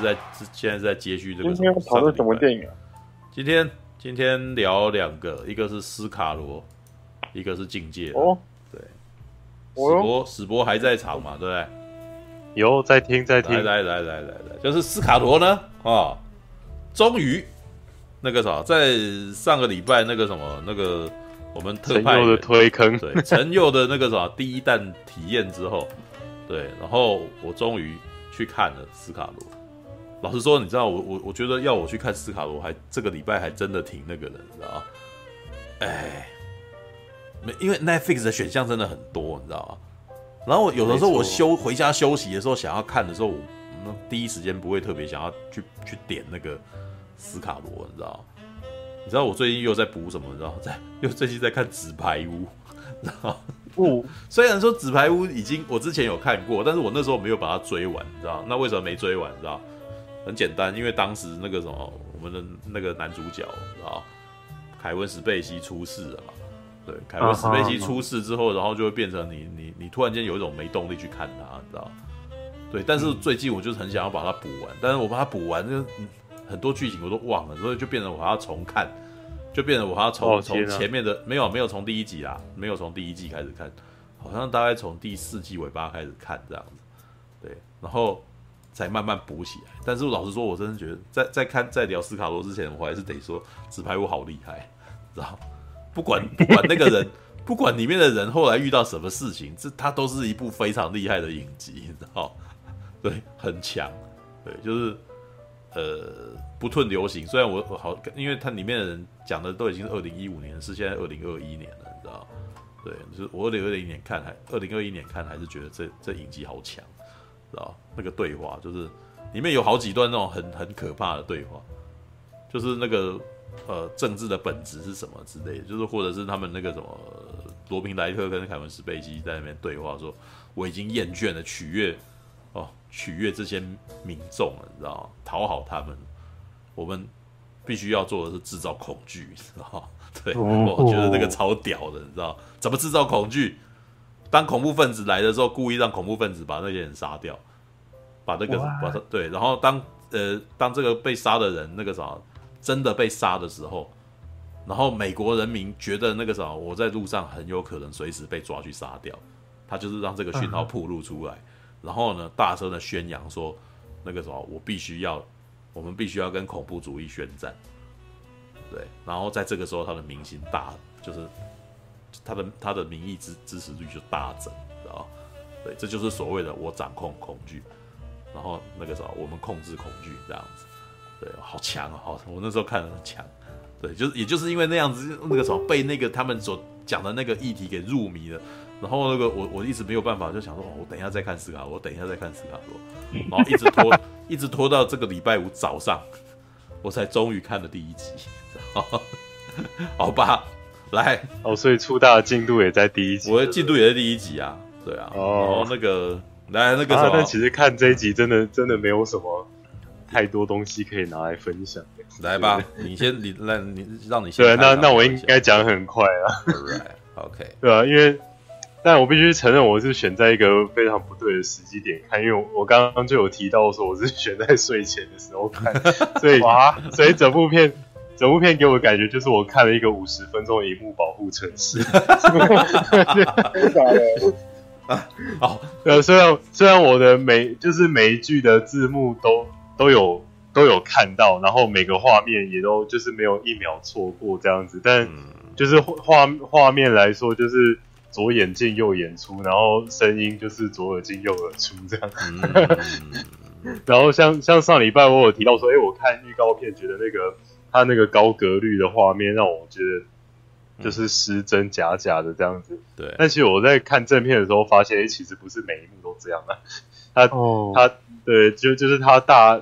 是在现在是在接续这个。今天要讨论什么电影啊？今天今天聊两个，一个是斯卡罗，一个是境界。哦，对，哦、史博史博还在场嘛？对不对？有在听在听。来来来来来来，就是斯卡罗呢啊、哦，终于那个啥，在上个礼拜那个什么那个。我们特派的推坑，对陈佑的那个什么第一弹体验之后，对，然后我终于去看了斯卡罗。老实说，你知道我我我觉得要我去看斯卡罗，还这个礼拜还真的挺那个的，你知道吗？哎，没，因为 Netflix 的选项真的很多，你知道吗？然后有的时候我休回家休息的时候，想要看的时候，我第一时间不会特别想要去去点那个斯卡罗，你知道吗？你知道我最近又在补什么？你知道 在又最近在看《纸牌屋》，然后不，虽然说《纸牌屋》已经我之前有看过，但是我那时候没有把它追完，你知道？那为什么没追完？你知道？很简单，因为当时那个什么，我们的那个男主角，你知道？凯文·史贝西出事了嘛？对，凯文·史贝西出事之后，然后就会变成你你你突然间有一种没动力去看他，你知道？对，但是最近我就是很想要把它补完，但是我把它补完就。很多剧情我都忘了，所以就变成我还要重看，就变成我还要从从、哦、前面的没有没有从第一集啦，没有从第一季开始看，好像大概从第四季尾巴开始看这样子，对，然后才慢慢补起来。但是我老实说，我真的觉得在在看在聊斯卡罗之前，我还是得说纸牌屋好厉害，知道？不管 不管那个人，不管里面的人后来遇到什么事情，这他都是一部非常厉害的影集，你知道？对，很强，对，就是。呃，不退流行。虽然我我好，因为它里面的人讲的都已经是二零一五年是，现在二零二一年了，你知道？对，就是我二零二零年看还，二零二一年看还是觉得这这影集好强，知道？那个对话就是里面有好几段那种很很可怕的对话，就是那个呃政治的本质是什么之类的，就是或者是他们那个什么罗宾莱特跟凯文史贝基在那边对话说，我已经厌倦了取悦。哦，取悦这些民众了，你知道吗？讨好他们，我们必须要做的是制造恐惧，你知道吗？对，我觉得那个超屌的，你知道怎么制造恐惧？当恐怖分子来的时候，故意让恐怖分子把那些人杀掉，把这个把他对，然后当呃当这个被杀的人那个啥真的被杀的时候，然后美国人民觉得那个啥我在路上很有可能随时被抓去杀掉，他就是让这个讯号暴露出来。然后呢，大声的宣扬说，那个什么，我必须要，我们必须要跟恐怖主义宣战，对。然后在这个时候，他的民心大，就是他的他的民意支支持率就大增，知道？对，这就是所谓的我掌控恐惧，然后那个什么，我们控制恐惧这样子，对，好强啊，好，我那时候看得很强，对，就是也就是因为那样子，那个什么被那个他们所讲的那个议题给入迷了。然后那个我我一直没有办法，就想说，哦我等一下再看斯卡罗，我等一下再看斯卡罗，然后一直拖，一直拖到这个礼拜五早上，我才终于看了第一集。好吧，来，哦，所以出大的进度也在第一集，我的进度也在第一集啊，对啊，哦，那个来那个什么，啊、但其实看这一集真的真的没有什么太多东西可以拿来分享。来吧，你先，你来，你让你先，对，那那我应该讲很快啊，right，OK，对啊，因为。但我必须承认，我是选在一个非常不对的时机点看，因为我刚刚就有提到说我是选在睡前的时候看，所以哇，所以整部片，整部片给我的感觉就是我看了一个五十分钟的荧幕保护城市。真的？啊，好，呃，虽然虽然我的每就是每一句的字幕都都有都有看到，然后每个画面也都就是没有一秒错过这样子，但就是画画面来说就是。左眼进右眼出，然后声音就是左耳进右耳出这样。嗯、然后像像上礼拜我有提到说，哎，我看预告片觉得那个他那个高格率的画面让我觉得就是失真假假的这样子。对、嗯。但其实我在看正片的时候发现，哎，其实不是每一幕都这样啊。他、哦、他对，就就是他大，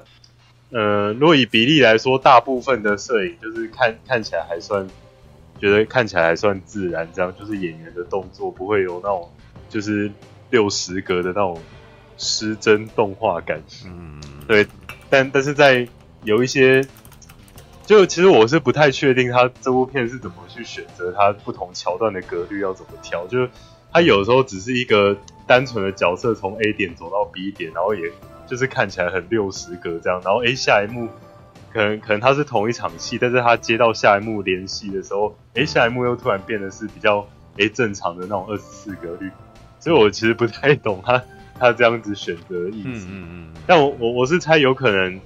呃，如果以比例来说，大部分的摄影就是看看起来还算。觉得看起来还算自然，这样就是演员的动作不会有那种就是六十格的那种失真动画感。嗯，对。但但是在有一些，就其实我是不太确定他这部片是怎么去选择他不同桥段的格律要怎么调。就是他有时候只是一个单纯的角色从 A 点走到 B 点，然后也就是看起来很六十格这样，然后 A 下一幕可能可能他是同一场戏，但是他接到下一幕联系的时候，，A 下一幕又突然变得是比较诶正常的那种二十四格律，所以我其实不太懂他 他这样子选择的意思。嗯嗯嗯。但我我我是猜有可能，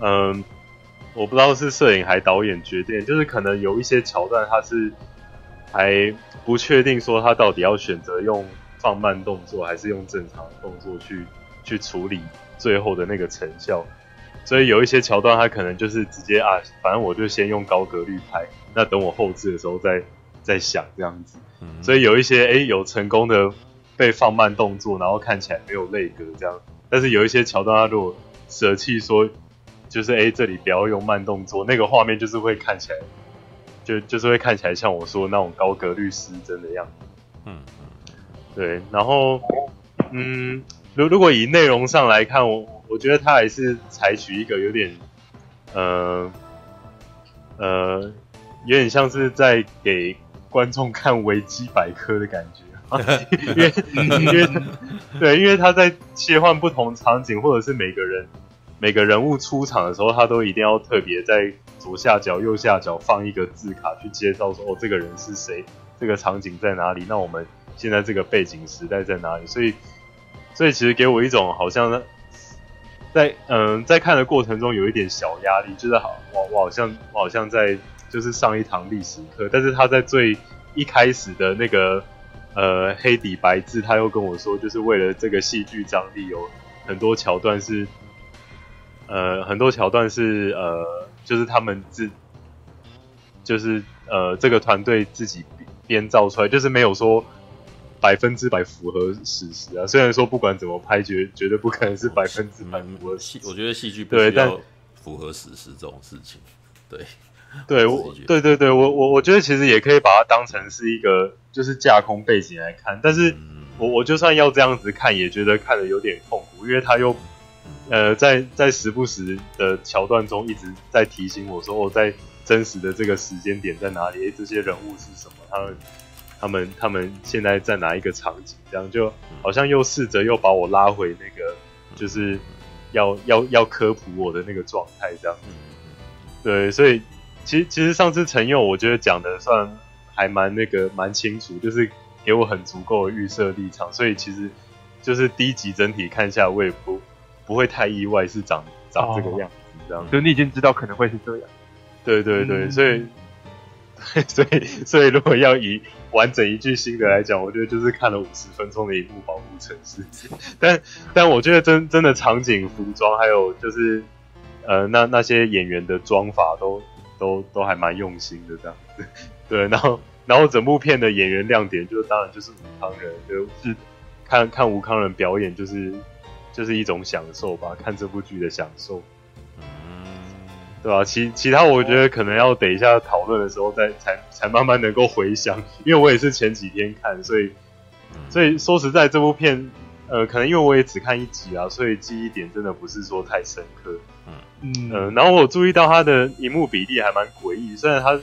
嗯，我不知道是摄影还导演决定，就是可能有一些桥段他是还不确定说他到底要选择用放慢动作还是用正常的动作去去处理最后的那个成效，所以有一些桥段他可能就是直接啊，反正我就先用高格率拍，那等我后置的时候再再想这样子。所以有一些诶有成功的被放慢动作，然后看起来没有泪格这样。但是有一些桥段，他如果舍弃说，就是诶这里不要用慢动作，那个画面就是会看起来，就就是会看起来像我说的那种高格律师真的样子。嗯嗯，对。然后，嗯，如如果以内容上来看，我我觉得他还是采取一个有点，呃呃，有点像是在给观众看维基百科的感觉。因为因为对，因为他在切换不同场景，或者是每个人每个人物出场的时候，他都一定要特别在左下角、右下角放一个字卡去介绍说，哦，这个人是谁，这个场景在哪里，那我们现在这个背景时代在哪里？所以，所以其实给我一种好像在嗯在看的过程中有一点小压力，就是好我我好像我好像在就是上一堂历史课，但是他在最一开始的那个。呃，黑底白字，他又跟我说，就是为了这个戏剧张力，有很多桥段是，呃，很多桥段是呃，就是他们自，就是呃，这个团队自己编造出来，就是没有说百分之百符合史实啊。虽然说不管怎么拍，绝绝对不可能是百分之百符合史实。我觉得戏剧不需要符合史实这种事情，对。对，我对对对，我我我觉得其实也可以把它当成是一个就是架空背景来看，但是我我就算要这样子看，也觉得看的有点痛苦，因为他又呃在在时不时的桥段中一直在提醒我说，我、哦、在真实的这个时间点在哪里？诶，这些人物是什么？他们他们他们现在在哪一个场景？这样就好像又试着又把我拉回那个就是要要要科普我的那个状态，这样子。对，所以。其实其实上次陈佑我觉得讲的算还蛮那个蛮清楚，就是给我很足够的预设立场，所以其实就是第一集整体看下来，我也不不会太意外是长长这个样子，这样。就你已经知道可能会是这样。对对对，嗯、所以 所以所以如果要以完整一句新的来讲，我觉得就是看了五十分钟的一部保护城市，但但我觉得真真的场景、服装，还有就是呃那那些演员的妆法都。都都还蛮用心的这样子，对，然后然后整部片的演员亮点就当然就是吴康仁，就是看看吴康仁表演就是就是一种享受吧，看这部剧的享受，嗯，对吧？其其他我觉得可能要等一下讨论的时候再才才慢慢能够回想，因为我也是前几天看，所以所以说实在这部片。呃，可能因为我也只看一集啊，所以记忆点真的不是说太深刻。嗯呃，然后我注意到它的荧幕比例还蛮诡异，虽然它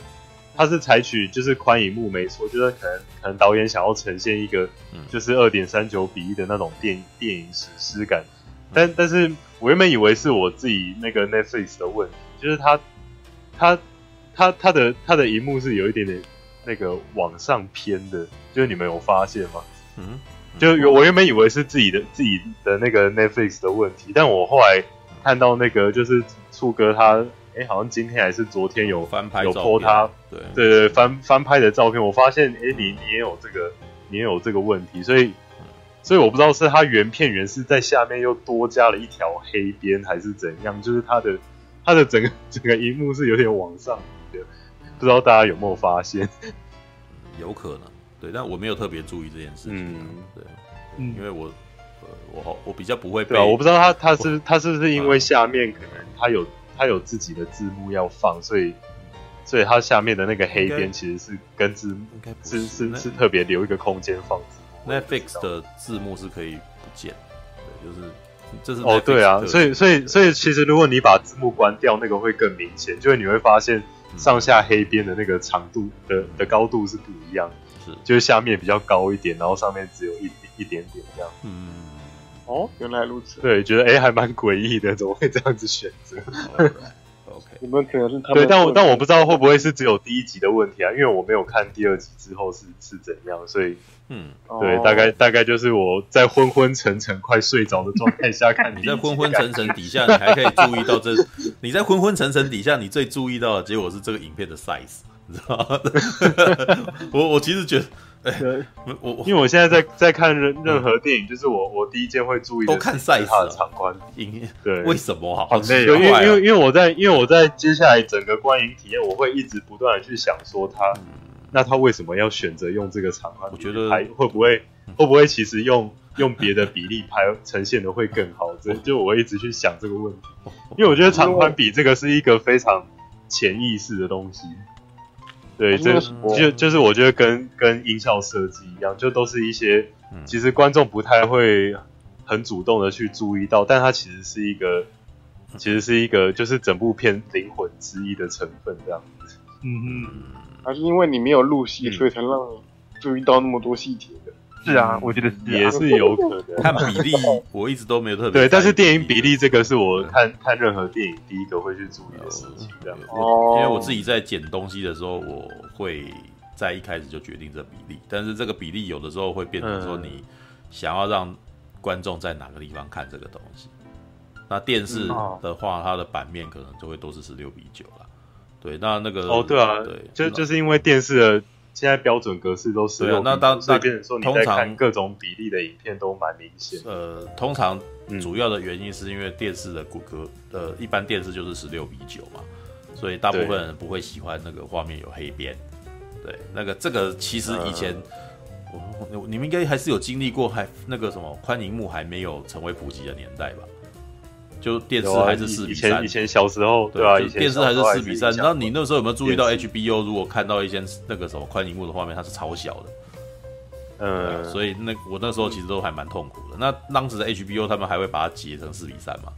它是采取就是宽银幕没错，就是可能可能导演想要呈现一个就是二点三九比一的那种电电影史诗感，但但是我原本以为是我自己那个 Netflix 的问题，就是它它它它的它的荧幕是有一点点那个往上偏的，就是你们有发现吗？嗯。就我原本以为是自己的自己的那个 Netflix 的问题，但我后来看到那个就是醋哥他，哎、欸，好像今天还是昨天有翻拍有 po 他，对对对翻翻拍的照片，我发现哎、欸，你你也有这个你也有这个问题，所以所以我不知道是他原片原是在下面又多加了一条黑边还是怎样，就是他的他的整个整个荧幕是有点往上的，不知道大家有没有发现？有可能。对，但我没有特别注意这件事情。嗯，对，嗯，因为我，呃，我好，我比较不会被。对啊，我不知道他他是他是不是因为下面可能他有他有自己的字幕要放，所以所以它下面的那个黑边其实是跟字幕是是是，是特别留一个空间放字幕。Netflix 的字幕是可以不见，对，就是这是哦，对啊，所以所以所以其实如果你把字幕关掉，那个会更明显，就是你会发现上下黑边的那个长度的的高度是不一样的。就是下面比较高一点，然后上面只有一一点点这样。嗯，哦，原来如此。对，觉得哎还蛮诡异的，怎么会这样子选择？OK，你们可能是他们对，但我但我不知道会不会是只有第一集的问题啊，因为我没有看第二集之后是是怎样，所以嗯，对，大概大概就是我在昏昏沉沉快睡着的状态下 看。你在昏昏沉沉底下，你还可以注意到这，你在昏昏沉沉底下，你最注意到的结果是这个影片的 size，你知道吗？我我其实觉得。对，我我因为我现在在在看任任何电影，嗯、就是我我第一件会注意的都看赛事的长宽影，对，为什么好？好累，因为因为因为我在因为我在接下来整个观影体验，我会一直不断的去想说他，嗯、那他为什么要选择用这个长宽？我觉得还会不会会不会其实用用别的比例拍呈现的会更好？这就我会一直去想这个问题，因为我觉得长宽比这个是一个非常潜意识的东西。对，这就就是我觉得跟跟音效设计一样，就都是一些其实观众不太会很主动的去注意到，但它其实是一个，其实是一个就是整部片灵魂之一的成分这样子。嗯嗯，还是因为你没有入戏，所以才让你注意到那么多细节的。是啊，我觉得也是有可能。看比例，我一直都没有特别对，但是电影比例这个是我看看任何电影第一个会去注意的事情，这样。哦，因为我自己在剪东西的时候，我会在一开始就决定这比例，但是这个比例有的时候会变成说你想要让观众在哪个地方看这个东西。那电视的话，它的版面可能就会都是十六比九了。对，那那个哦，对啊，对，就就是因为电视的。现在标准格式都是有，那当那变成说你在看各种比例的影片都蛮明显。呃，通常主要的原因是因为电视的骨骼，呃，一般电视就是十六比九嘛，所以大部分人不会喜欢那个画面有黑边。对，那个这个其实以前，我你们应该还是有经历过，还那个什么宽银幕还没有成为普及的年代吧？就电视还是四比三，以前小时候对啊，以前电视还是四比三。那你那时候有没有注意到 HBO 如果看到一些那个什么宽荧幕的画面，它是超小的。嗯，所以那我那时候其实都还蛮痛苦的。那当时的 HBO 他们还会把它截成四比三嘛？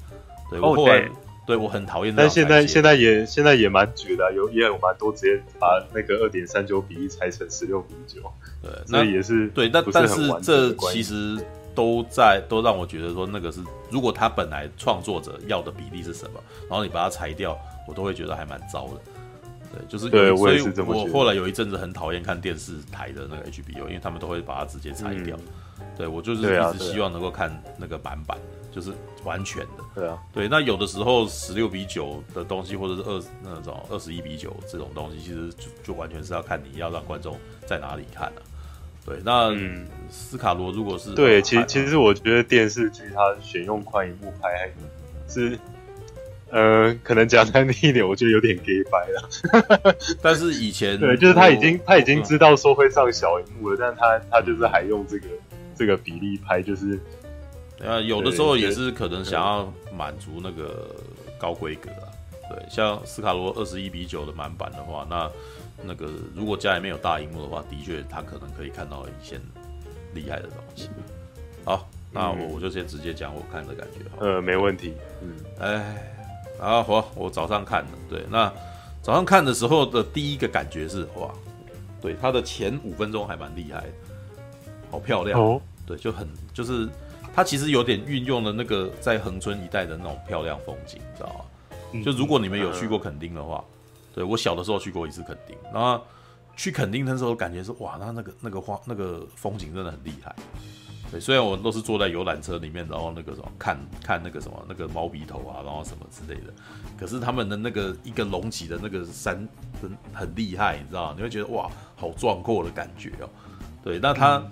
对，我后来对我很讨厌。但现在现在也现在也蛮绝的，有也有蛮多直接把那个二点三九比例裁成十六比九。对，那也是对，但但是这其实。都在都让我觉得说那个是，如果他本来创作者要的比例是什么，然后你把它裁掉，我都会觉得还蛮糟的。对，就是对，所以我后来有一阵子很讨厌看电视台的那个 HBO，因为他们都会把它直接裁掉。嗯、对我就是一直希望能够看那个版本，就是完全的。对啊，对，那有的时候十六比九的东西，或者是二那种二十一比九这种东西，其实就就完全是要看你要让观众在哪里看了、啊。对，那嗯，斯卡罗如果是对，其实其实我觉得电视剧它选用宽银幕拍，是呃，可能讲难听一点，我觉得有点 gay 掰了。但是以前对，就是他已经他已经知道说会上小荧幕了，但他他就是还用这个这个比例拍，就是呃，有的时候也是可能想要满足那个高规格啊。对，像斯卡罗二十一比九的满版的话，那。那个如果家里面有大荧幕的话，的确他可能可以看到一些厉害的东西。好，那我我就先直接讲我看的感觉。呃，没问题。嗯，哎，啊，我我早上看的，对，那早上看的时候的第一个感觉是哇，对，他的前五分钟还蛮厉害，好漂亮。哦，对，就很就是他其实有点运用了那个在恒村一带的那种漂亮风景，你知道吗？就如果你们有去过垦丁的话。对，我小的时候去过一次垦丁，然后去垦丁的时候感觉是哇，那那个那个花那个风景真的很厉害。对，虽然我都是坐在游览车里面，然后那个什么看看那个什么那个猫鼻头啊，然后什么之类的，可是他们的那个一个隆起的那个山很很厉害，你知道吗？你会觉得哇，好壮阔的感觉哦。对，那他、嗯、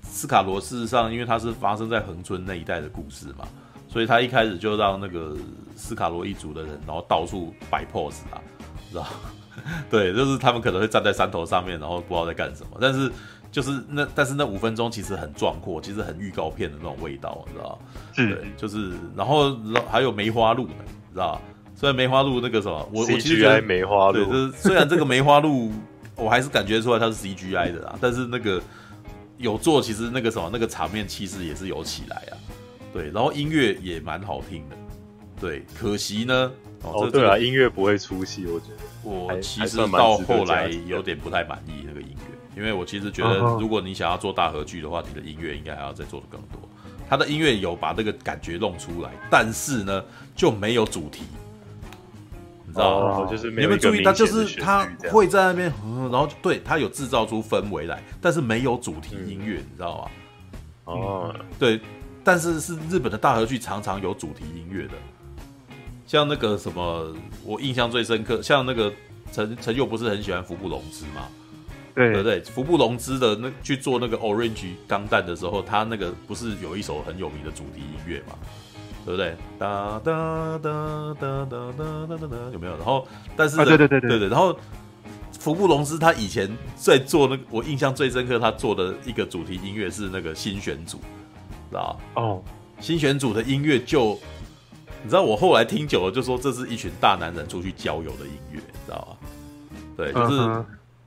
斯卡罗事实上，因为他是发生在恒村那一带的故事嘛，所以他一开始就让那个斯卡罗一族的人，然后到处摆 pose 啊。知道，对，就是他们可能会站在山头上面，然后不知道在干什么。但是就是那，但是那五分钟其实很壮阔，其实很预告片的那种味道，你知道？是对，就是然后还有梅花鹿，你知道？虽然梅花鹿那个什么，我我其实觉得梅花鹿，对，就是虽然这个梅花鹿，我还是感觉出来它是 CGI 的啦，但是那个有做，其实那个什么，那个场面气势也是有起来啊。对，然后音乐也蛮好听的。对，可惜呢。哦，哦对啊，音乐不会出戏，我觉得。我其实到后来有点不太满意那个音乐，因为我其实觉得，如果你想要做大合剧的话，你的音乐应该还要再做的更多。他的音乐有把这个感觉弄出来，但是呢就没有主题，你知道吗？哦、就是没有你们注意，他就是他会在那边、嗯，然后对他有制造出氛围来，但是没有主题音乐，嗯、你知道吗？哦、嗯，对，但是是日本的大合剧常常有主题音乐的，像那个什么，我印象最深刻，像那个陈陈佑不是很喜欢服部龙之吗？对对对，服部龙之的那去做那个 Orange 钢弹的时候，他那个不是有一首很有名的主题音乐嘛？对不对？哒哒哒哒哒哒哒哒，有没有？然后，但是、啊、对对对对对对，然后服部龙之他以前在做那个，我印象最深刻，他做的一个主题音乐是那个新选组，知道哦，新选组的音乐就，你知道我后来听久了，就说这是一群大男人出去郊游的音乐，你知道吗？对，就是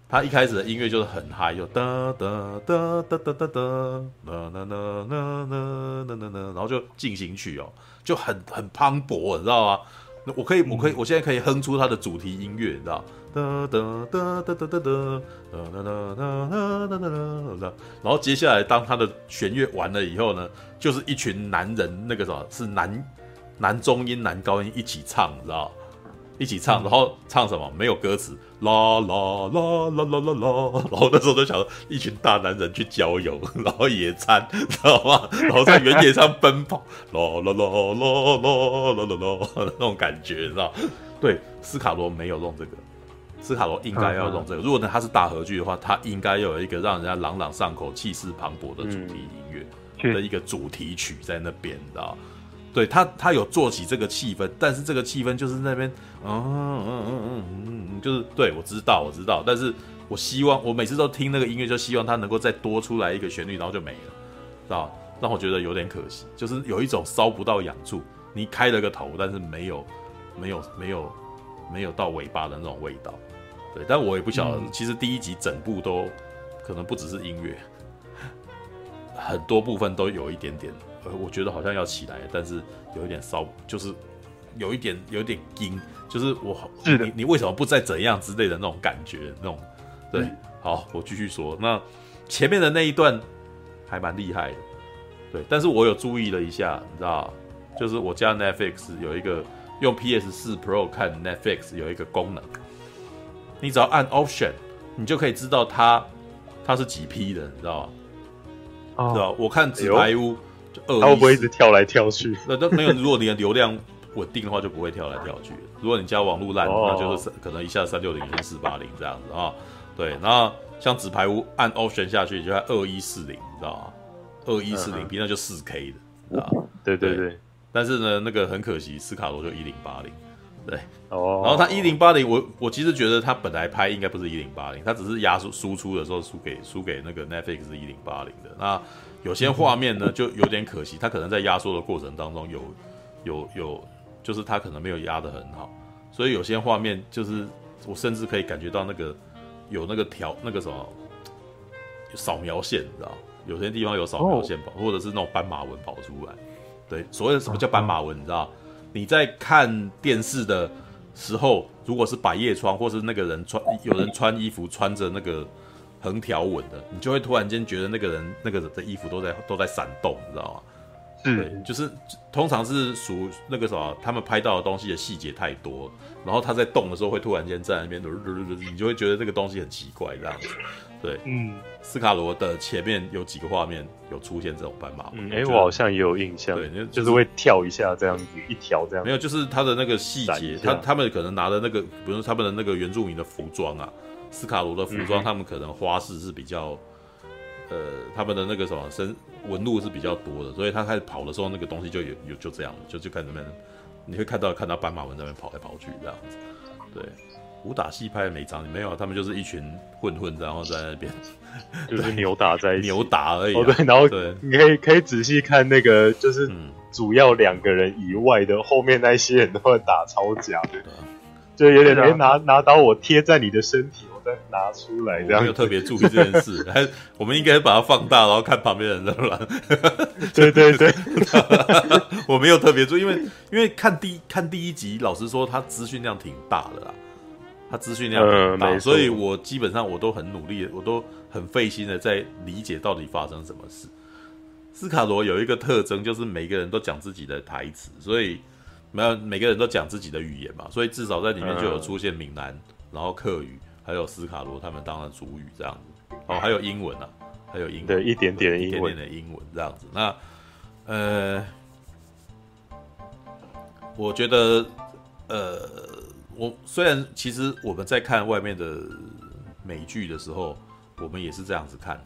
他一开始的音乐就是很嗨，就哒哒哒哒哒哒哒，啦啦啦啦啦啦啦啦，然后就进行曲哦，就很很磅礴，你知道吗？那我可以，我可以，我现在可以哼出他的主题音乐，你知道？哒哒哒哒哒哒哒哒哒哒哒哒哒哒哒哒。然后接下来，当他的弦乐完了以后呢，就是一群男人，那个什么是男男中音、男高音一起唱，你知道？一起唱，然后唱什么？没有歌词，啦啦啦啦啦啦啦。然后那时候就想，一群大男人去郊游，然后野餐，知道吗？然后在原野上奔跑，啦啦啦啦啦啦啦啦，那种感觉，知道？对，斯卡罗没有弄这个，斯卡罗应该要弄这个。如果呢，他是大合剧的话，他应该要有一个让人家朗朗上口、气势磅礴的主题音乐的一个主题曲在那边，知道？对他，他有做起这个气氛，但是这个气氛就是那边，嗯嗯嗯嗯嗯，就是对我知道，我知道，但是我希望我每次都听那个音乐，就希望它能够再多出来一个旋律，然后就没了，知道？让我觉得有点可惜，就是有一种烧不到痒处，你开了个头，但是没有，没有，没有，没有到尾巴的那种味道。对，但我也不晓得，其实第一集整部都可能不只是音乐，很多部分都有一点点。呃，我觉得好像要起来，但是有一点烧，就是有一点有一点惊，就是我是你你为什么不再怎样之类的那种感觉，那种对。嗯、好，我继续说，那前面的那一段还蛮厉害的，对。但是我有注意了一下，你知道，就是我家 Netflix 有一个用 PS 四 Pro 看 Netflix 有一个功能，你只要按 Option，你就可以知道它它是几 P 的，你知道吗？哦、知道我看纸牌屋。哎它会不会一直跳来跳去？那都没有。如果你的流量稳定的话，就不会跳来跳去。如果你家网络烂，那就是可能一下三六零跟四八零这样子啊。对，那像纸牌屋按 Option 下去就在二一四零，你知道吗？二一四零 P 那就四 K 的，知道吗？对对对。但是呢，那个很可惜，斯卡罗就一零八零。对哦。然后他一零八零，我我其实觉得他本来拍应该不是一零八零，他只是压输输出的时候输给输给那个 Netflix 是一零八零的那。有些画面呢，就有点可惜，它可能在压缩的过程当中有有有，就是它可能没有压得很好，所以有些画面就是我甚至可以感觉到那个有那个条那个什么扫描线，你知道？有些地方有扫描线跑，或者是那种斑马纹跑出来。对，所谓的什么叫斑马纹，你知道？你在看电视的时候，如果是百叶窗，或是那个人穿有人穿衣服穿着那个。横条纹的，你就会突然间觉得那个人那个人的衣服都在都在闪动，你知道吗？是对，就是通常是属那个什么，他们拍到的东西的细节太多，然后他在动的时候会突然间在那边，你就会觉得这个东西很奇怪这样子。对，嗯，斯卡罗的前面有几个画面有出现这种斑马纹，哎、嗯，我好像也有印象，对，就是、就是会跳一下这样子，一条这样，没有，就是他的那个细节，他他们可能拿的那个，比如他们的那个原住民的服装啊。斯卡罗的服装，他们可能花式是比较，呃，他们的那个什么身纹路是比较多的，所以他开始跑的时候，那个东西就有有就这样，就就看那边，你会看到看到斑马纹在那边跑来跑去这样子。对，武打戏拍的每张没有，他们就是一群混混，然后在那边 就是扭打在一起，扭打而已、啊。哦，对，然后对，你可以可以仔细看那个，就是主要两个人以外的后面那些人都会打超假的，就有点没拿拿刀我贴在你的身体。再拿出来，这样。没有特别注意这件事，还我们应该把它放大，然后看旁边的人 的乱。对对对，我没有特别注意，因为因为看第看第一集，老实说，他资讯量挺大的啦，他资讯量很大，所以我基本上我都很努力，我都很费心的在理解到底发生什么事。斯卡罗有一个特征，就是每个人都讲自己的台词，所以没有每个人都讲自己的语言嘛，所以至少在里面就有出现闽南，然后客语，还有斯卡罗他们当的主语这样子。哦，还有英文啊，还有英文，对，一点点的英文，一点点的英文这样子。那呃，我觉得呃，我虽然其实我们在看外面的美剧的时候，我们也是这样子看的，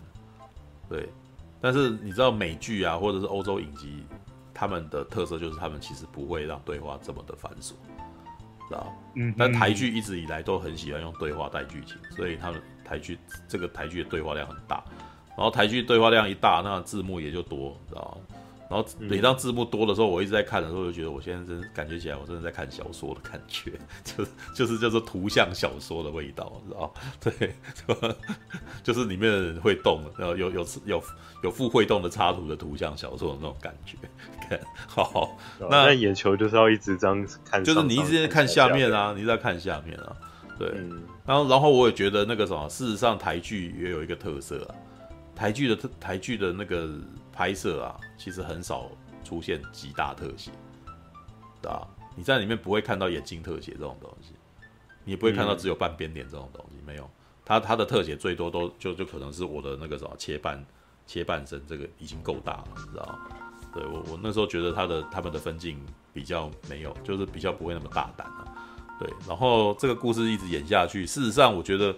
对。但是你知道美剧啊，或者是欧洲影集，他们的特色就是他们其实不会让对话这么的繁琐，知道？嗯。但台剧一直以来都很喜欢用对话带剧情，所以他们台剧这个台剧的对话量很大，然后台剧对话量一大，那字幕也就多，知道？然后每当字幕多的时候，我一直在看的时候，就觉得我现在真感觉起来，我真的在看小说的感觉，就是就是叫做图像小说的味道，知道？对，就是 里面的人会动，然后有有有有副会动的插图的图像小说的那种感觉。看，好，那眼球就是要一直这样看，就是你一直在看下面啊，你一直在看下面啊，对。然后然后我也觉得那个什么，事实上台剧也有一个特色啊，台剧的台剧的那个。拍摄啊，其实很少出现极大特写，对吧？你在里面不会看到眼睛特写这种东西，你也不会看到只有半边脸这种东西，没有。它它的特写最多都就就可能是我的那个什么切半切半身，这个已经够大了，你知道？对我我那时候觉得他的他们的分镜比较没有，就是比较不会那么大胆了，对。然后这个故事一直演下去，事实上我觉得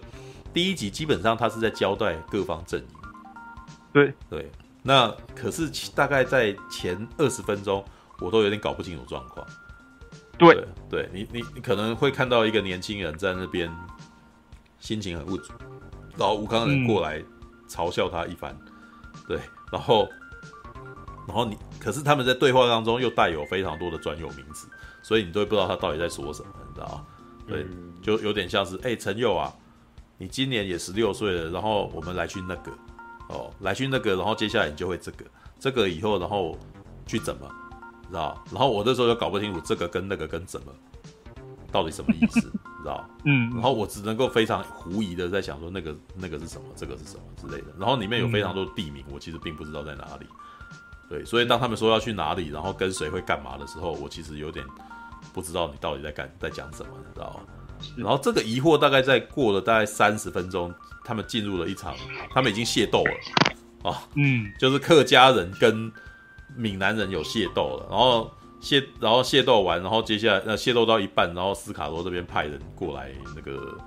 第一集基本上他是在交代各方阵营，对对。那可是大概在前二十分钟，我都有点搞不清楚状况。对，对，对你你你可能会看到一个年轻人在那边心情很不足，然后吴康仁过来嘲笑他一番，嗯、对，然后然后你可是他们在对话当中又带有非常多的专有名词，所以你都会不知道他到底在说什么，你知道吗？对，嗯、就有点像是哎，陈佑啊，你今年也十六岁了，然后我们来去那个。哦，来去那个，然后接下来你就会这个，这个以后然后去怎么，知道？然后我那时候就搞不清楚这个跟那个跟怎么到底什么意思，知道？嗯。然后我只能够非常狐疑的在想说那个那个是什么，这个是什么之类的。然后里面有非常多的地名，我其实并不知道在哪里。对，所以当他们说要去哪里，然后跟谁会干嘛的时候，我其实有点不知道你到底在干在讲什么，你知道吗？然后这个疑惑大概在过了大概三十分钟。他们进入了一场，他们已经械斗了，啊、哦，嗯，就是客家人跟闽南人有械斗了，然后械，然后械斗完，然后接下来呃械斗到一半，然后斯卡罗这边派人过来，那个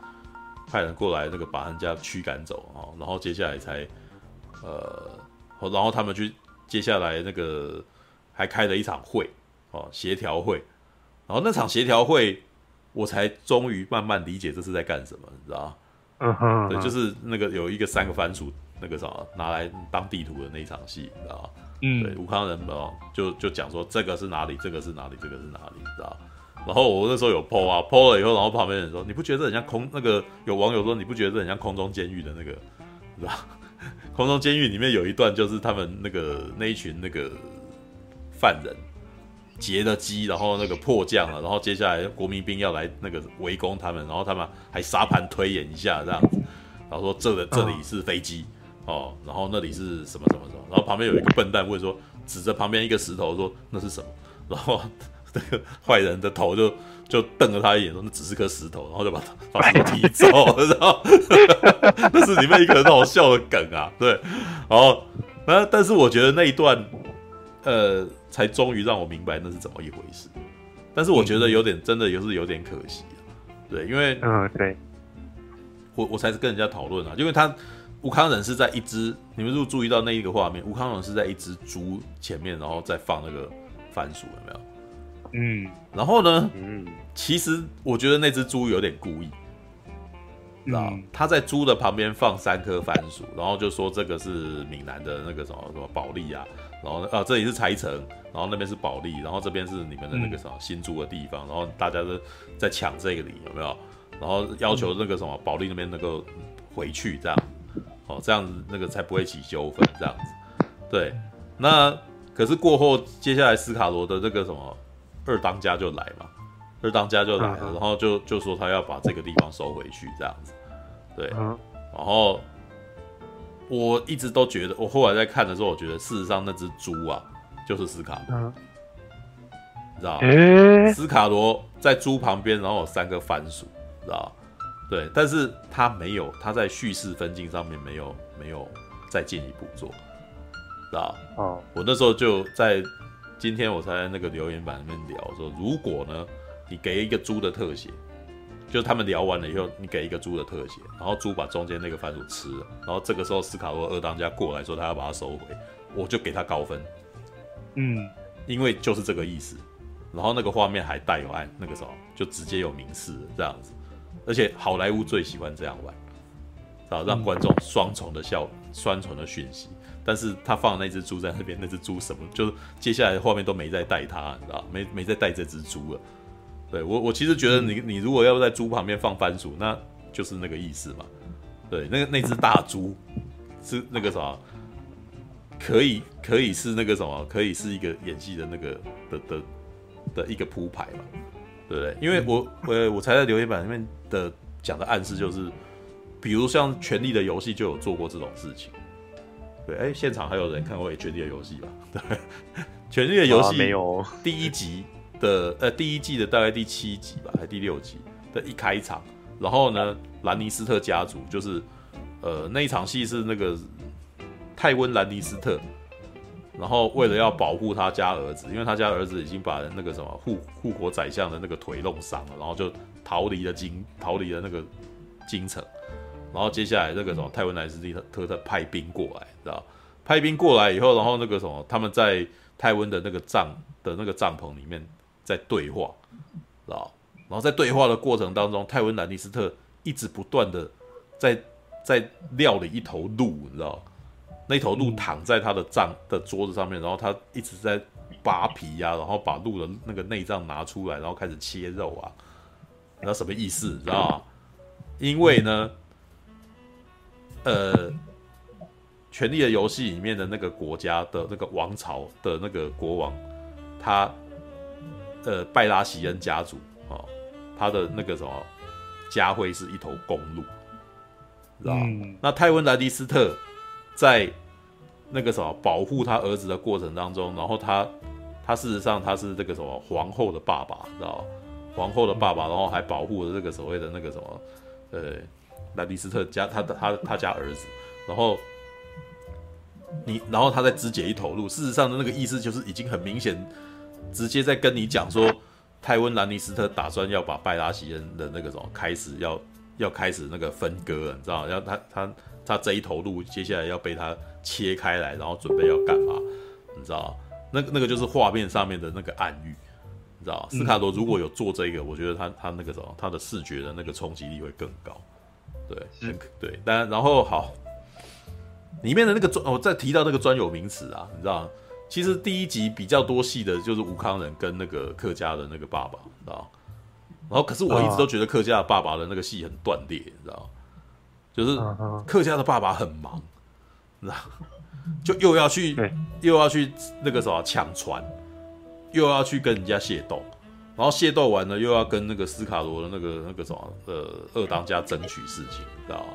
派人过来，那个把人家驱赶走啊、哦，然后接下来才呃，然后他们去接下来那个还开了一场会哦，协调会，然后那场协调会，我才终于慢慢理解这是在干什么，你知道？嗯哼，对，就是那个有一个三个番薯，那个啥拿来当地图的那一场戏，你知道？嗯，对，吴康仁哦，就就讲说这个是哪里，这个是哪里，这个是哪里，你知道？然后我那时候有 po 啊，po 了以后，然后旁边人说，你不觉得很像空那个？有网友说你不觉得很像空中监狱的那个，是吧？空中监狱里面有一段就是他们那个 那一群那个犯人。劫了机，然后那个迫降了，然后接下来国民兵要来那个围攻他们，然后他们还沙盘推演一下这样子，然后说这个这里是飞机哦，然后那里是什么什么什么，然后旁边有一个笨蛋问说，指着旁边一个石头说那是什么，然后那个坏人的头就就瞪了他一眼说那只是颗石头，然后就把把石头踢走，然后 那是里面一个很好笑的梗啊，对，然后那但是我觉得那一段呃。才终于让我明白那是怎么一回事，但是我觉得有点真的也是有点可惜，对，因为嗯对，我我才是跟人家讨论啊，因为他吴康仁是在一只，你们是不是注意到那一个画面？吴康仁是在一只猪前面，然后再放那个番薯，有没有？嗯，然后呢？嗯，其实我觉得那只猪有点故意，知道他在猪的旁边放三颗番薯，然后就说这个是闽南的那个什么什么保利啊。然后啊，这里是柴城，然后那边是保利，然后这边是你们的那个什么新租的地方，然后大家都在抢这个里，有没有？然后要求那个什么保利那边能够回去，这样，哦，这样子那个才不会起纠纷，这样子。对，那可是过后，接下来斯卡罗的这个什么二当家就来嘛，二当家就来了，然后就就说他要把这个地方收回去，这样子。对，然后。我一直都觉得，我后来在看的时候，我觉得事实上那只猪啊，就是斯卡罗，知道斯卡罗在猪旁边，然后有三个番薯，知道吗？对，但是他没有，他在叙事分镜上面没有没有再进一步做，知道？哦，我那时候就在今天我才在那个留言板里面聊说，如果呢，你给一个猪的特写。就他们聊完了以后，你给一个猪的特写，然后猪把中间那个番薯吃了，然后这个时候斯卡罗二当家过来说他要把它收回，我就给他高分。嗯，因为就是这个意思。然后那个画面还带有爱，那个时候就直接有明示这样子，而且好莱坞最喜欢这样玩，啊，让观众双重的效，双重的讯息。但是他放的那只猪在那边，那只猪什么，就是接下来的画面都没再带他，你知道没没再带这只猪了。对我，我其实觉得你你如果要在猪旁边放番薯，那就是那个意思嘛。对，那个那只大猪是那个什么，可以可以是那个什么，可以是一个演戏的那个的的的一个铺排嘛，对不对？因为我我我才在留言板里面的讲的暗示就是，比如像《权力的游戏》就有做过这种事情。对，哎，现场还有人看过《权力的游戏》吧？对，《权力的游戏》没有第一集。的呃，第一季的大概第七集吧，还第六集的一开场，然后呢，兰尼斯特家族就是呃那一场戏是那个泰温兰尼斯特，然后为了要保护他家儿子，因为他家儿子已经把那个什么护护国宰相的那个腿弄伤了，然后就逃离了京逃离了那个京城，然后接下来那个什么泰温兰尼斯特特派兵过来，知道派兵过来以后，然后那个什么他们在泰温的那个帐的那个帐篷里面。在对话，知道？然后在对话的过程当中，泰温兰尼斯特一直不断的在在料理一头鹿，你知道？那头鹿躺在他的帐的桌子上面，然后他一直在扒皮呀、啊，然后把鹿的那个内脏拿出来，然后开始切肉啊，你知道什么意思？知道？因为呢，呃，权力的游戏里面的那个国家的那个王朝的那个国王，他。呃，拜拉席恩家族哦，他的那个什么家徽是一头公鹿，知道、嗯、那泰温莱迪斯特在那个什么保护他儿子的过程当中，然后他他事实上他是这个什么皇后的爸爸，知道皇后的爸爸，然后还保护了这个所谓的那个什么呃兰尼斯特家他的他他家儿子，然后你然后他在肢解一头鹿，事实上的那个意思就是已经很明显。直接在跟你讲说，泰温兰尼斯特打算要把拜拉席恩的那个什么开始要要开始那个分割了，你知道？要他他他这一头鹿接下来要被他切开来，然后准备要干嘛？你知道？那个那个就是画面上面的那个暗喻，你知道？斯卡罗如果有做这个，我觉得他他那个什么，他的视觉的那个冲击力会更高。对，嗯、对，但然后好，里面的那个专，我再提到那个专有名词啊，你知道？其实第一集比较多戏的就是吴康仁跟那个客家的那个爸爸，知道？然后可是我一直都觉得客家的爸爸的那个戏很断裂，你知道？就是客家的爸爸很忙，知道？就又要去又要去那个什么抢船，又要去跟人家械斗，然后械斗完了又要跟那个斯卡罗的那个那个什么呃二当家争取事情，你知道？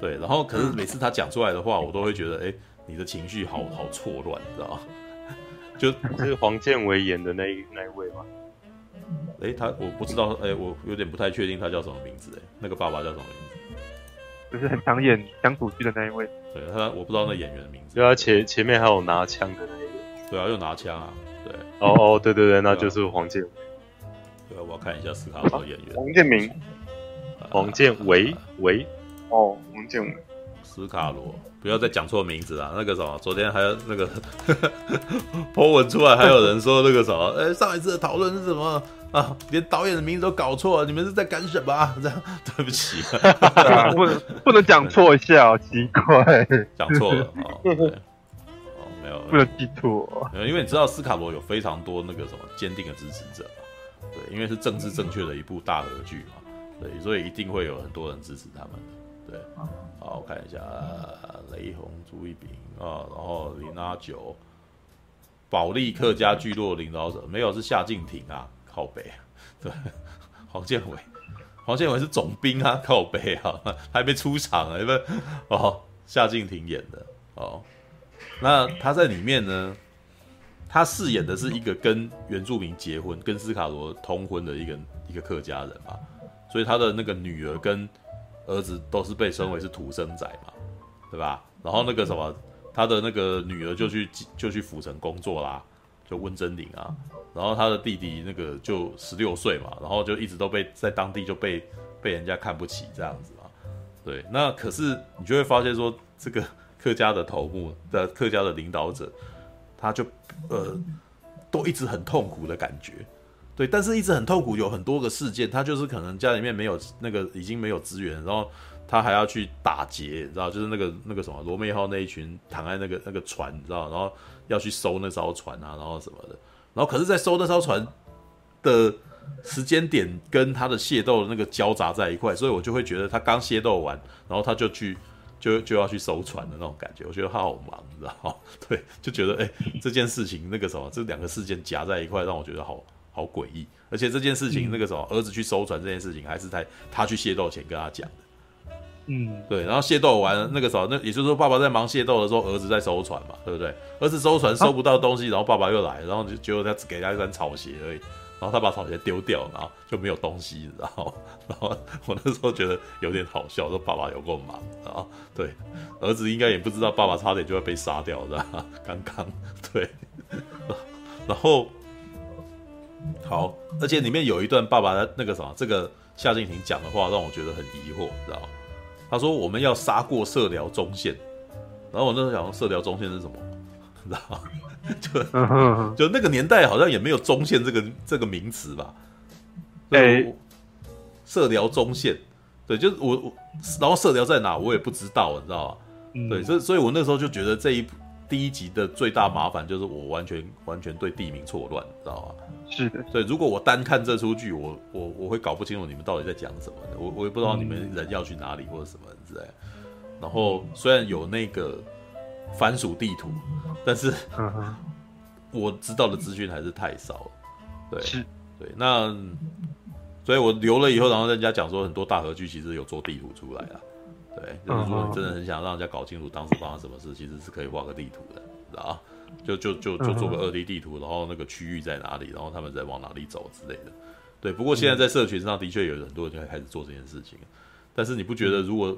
对，然后可是每次他讲出来的话，我都会觉得哎。诶你的情绪好好错乱，你知道吗？就 是黄建伟演的那一那一位吗？哎、欸，他我不知道，哎、欸，我有点不太确定他叫什么名字，哎，那个爸爸叫什么名字？就是很常演乡土剧的那一位。对他，我不知道那演员的名字。对啊，前前面还有拿枪的那一个。对啊，又拿枪啊。对。哦哦，对对对，那就是黄健玮。对啊，我要看一下斯卡罗演员。王建明。王建维、维。哦，王建维。斯卡罗。不要再讲错名字了。那个什么，昨天还有那个 po 文出来，还有人说那个什么，哎、欸，上一次的讨论是什么啊？连导演的名字都搞错了，你们是在干什么啊？这样，对不起，不能不能讲错一下，好奇怪，讲错了 啊、没有，不能记错。因为你知道斯卡罗有非常多那个什么坚定的支持者嘛，对，因为是政治正确的一部大合剧嘛，对，所以一定会有很多人支持他们。对，好，我看一下，雷洪、朱一平啊，然后林阿九、保利客家聚落领导者，没有是夏靖庭啊，靠北，对，黄建伟，黄建伟是总兵啊，靠北啊，还没出场啊，因为哦，夏靖庭演的哦。那他在里面呢，他饰演的是一个跟原住民结婚、跟斯卡罗通婚的一个一个客家人嘛，所以他的那个女儿跟儿子都是被称为是土生仔嘛，对吧？然后那个什么，他的那个女儿就去就去府城工作啦，就温贞菱啊。然后他的弟弟那个就十六岁嘛，然后就一直都被在当地就被被人家看不起这样子嘛。对，那可是你就会发现说，这个客家的头目的客家的领导者，他就呃都一直很痛苦的感觉。对，但是一直很痛苦，有很多个事件，他就是可能家里面没有那个已经没有资源，然后他还要去打劫，你知道，就是那个那个什么罗密号那一群躺在那个那个船，你知道，然后要去收那艘船啊，然后什么的。然后，可是，在收那艘船的时间点跟他的械斗的那个交杂在一块，所以我就会觉得他刚械斗完，然后他就去就就要去收船的那种感觉。我觉得他好忙，你知道吗？对，就觉得哎，这件事情那个什么，这两个事件夹在一块，让我觉得好好诡异。而且这件事情那个什么，儿子去收船这件事情，还是在他去械斗前跟他讲的。嗯，对，然后械斗完那个时候，那也就是说，爸爸在忙械斗的时候，儿子在收船嘛，对不对？儿子收船收不到东西，然后爸爸又来，然后就结果他只给他一双草鞋而已，然后他把草鞋丢掉，然后就没有东西，你知道？然后我那时候觉得有点好笑，说爸爸有够忙啊，对，儿子应该也不知道爸爸差点就会被杀掉，的？刚刚对，然后好，而且里面有一段爸爸那个什么，这个夏靖庭讲的话让我觉得很疑惑，知道吗？他说：“我们要杀过社寮中线，然后我那时候想说，社寮中线是什么？知道吗？就就那个年代好像也没有中线这个这个名词吧？对，射雕中线，对，就是我我，然后射雕在哪我也不知道，你知道吗？对，所以所以我那时候就觉得这一第一集的最大麻烦就是我完全完全对地名错乱，你知道吧？”是的，对，如果我单看这出剧，我我我会搞不清楚你们到底在讲什么的，我我也不知道你们人要去哪里或者什么之类。然后虽然有那个番薯地图，但是我知道的资讯还是太少了。对，是，对，那所以我留了以后，然后人家讲说很多大河剧其实有做地图出来了。对，就是说你真的很想让人家搞清楚当时发生什么事，其实是可以画个地图的，知道吗？就就就就做个二 D 地图，然后那个区域在哪里，然后他们再往哪里走之类的。对，不过现在在社群上的确有很多人就开始做这件事情。但是你不觉得，如果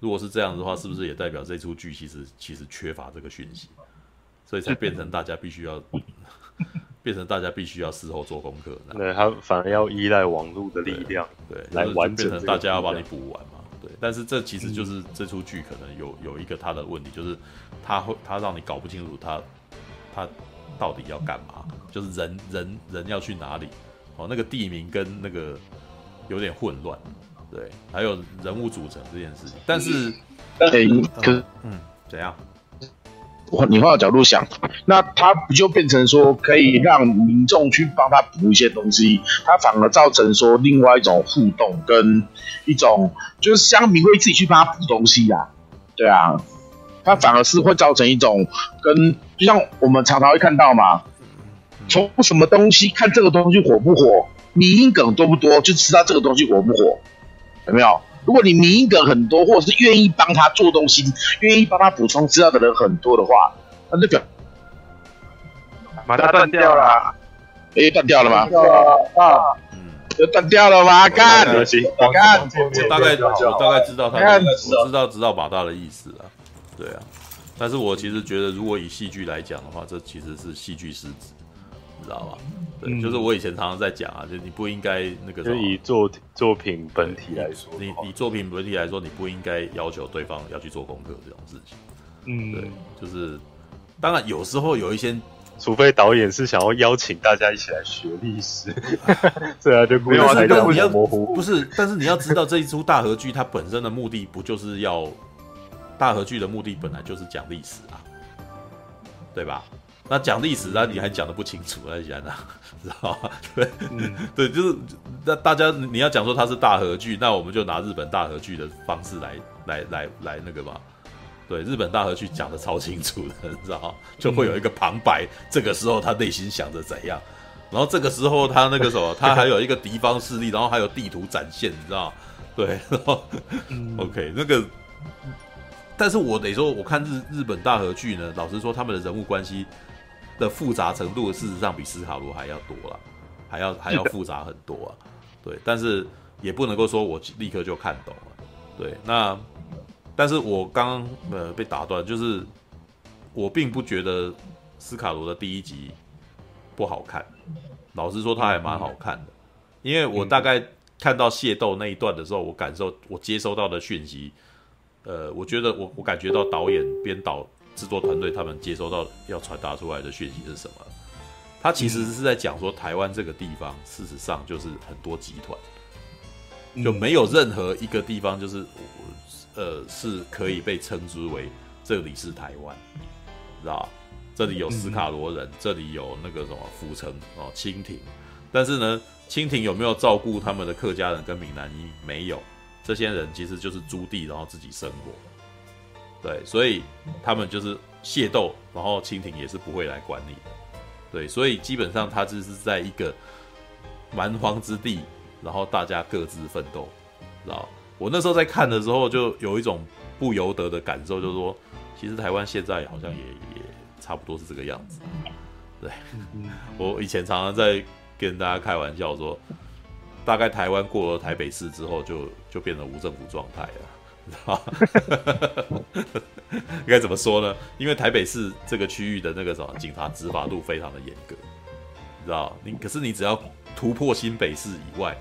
如果是这样的话，是不是也代表这出剧其实其实缺乏这个讯息，所以才变成大家必须要 变成大家必须要事后做功课？对，他反而要依赖网络的力量，对，来完成，变成大家要把你补完嘛。对，但是这其实就是这出剧可能有有一个他的问题，就是他会他让你搞不清楚他。他到底要干嘛？就是人人人要去哪里？哦，那个地名跟那个有点混乱，对，还有人物组成这件事情。但是，哎、欸，可是，嗯，怎样？我你换个角度想，那他不就变成说可以让民众去帮他补一些东西，他反而造成说另外一种互动跟一种就是乡民会自己去帮他补东西呀、啊？对啊。他反而是会造成一种跟，就像我们常常会看到嘛，从什么东西看这个东西火不火，迷因梗多不多，就知道这个东西火不火，有没有？如果你迷因梗很多，或者是愿意帮他做东西，愿意帮他补充资料的人很多的话，那那个马达断掉了，哎，断掉了吗？啊，嗯，就断掉了吗？看，看，我大概我大概知道他，我知道知道马大的意思了。对啊，但是我其实觉得，如果以戏剧来讲的话，这其实是戏剧失职，你知道吧？对，嗯、就是我以前常常在讲啊，就你不应该那个就以作作品本体来说，你以作品本体来说，你不应该要求对方要去做功课这种事情。嗯，对，就是当然有时候有一些，除非导演是想要邀请大家一起来学历史，对啊，就没有那个模糊，不是，但是你要知道这一出大合剧它本身的目的不就是要。大合剧的目的本来就是讲历史啊，对吧？那讲历史，那你还讲的不清楚，那讲呢？知道吧？对，嗯、对，就是那大家你要讲说它是大和剧，那我们就拿日本大和剧的方式来来来来那个吧。对，日本大和剧讲的超清楚的，你知道吗？就会有一个旁白，嗯、这个时候他内心想着怎样，然后这个时候他那个什么，他还有一个敌方势力，然后还有地图展现，你知道吗？对，然后、嗯、OK 那个。但是我得说，我看日日本大和剧呢，老实说，他们的人物关系的复杂程度，事实上比斯卡罗还要多了，还要还要复杂很多啊。对，但是也不能够说我立刻就看懂了。对，那但是我刚刚呃被打断，就是我并不觉得斯卡罗的第一集不好看，老实说，他还蛮好看的，因为我大概看到械斗那一段的时候，我感受我接收到的讯息。呃，我觉得我我感觉到导演、编导、制作团队他们接收到要传达出来的讯息是什么？他其实是在讲说，台湾这个地方事实上就是很多集团，就没有任何一个地方就是呃是可以被称之为这里是台湾，知道吧？这里有斯卡罗人，这里有那个什么府城哦，清廷，但是呢，清廷有没有照顾他们的客家人跟闽南裔？没有。这些人其实就是租地，然后自己生活，对，所以他们就是械斗，然后清廷也是不会来管你的，对，所以基本上他就是在一个蛮荒之地，然后大家各自奋斗，知道？我那时候在看的时候，就有一种不由得的感受，就是说，其实台湾现在好像也也差不多是这个样子，对，我以前常常在跟大家开玩笑说。大概台湾过了台北市之后就，就就变成无政府状态了，应该怎么说呢？因为台北市这个区域的那个什么警察执法度非常的严格，你知道？你可是你只要突破新北市以外，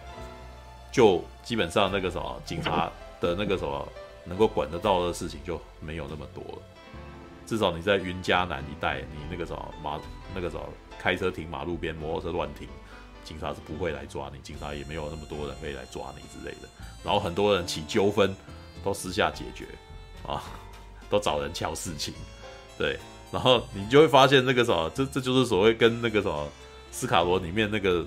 就基本上那个什么警察的那个什么能够管得到的事情就没有那么多了。至少你在云嘉南一带，你那个什么马那个什么开车停马路边，摩托车乱停。警察是不会来抓你，警察也没有那么多人可以来抓你之类的。然后很多人起纠纷都私下解决啊，都找人乔事情，对。然后你就会发现那个什么，这这就是所谓跟那个什么斯卡罗里面那个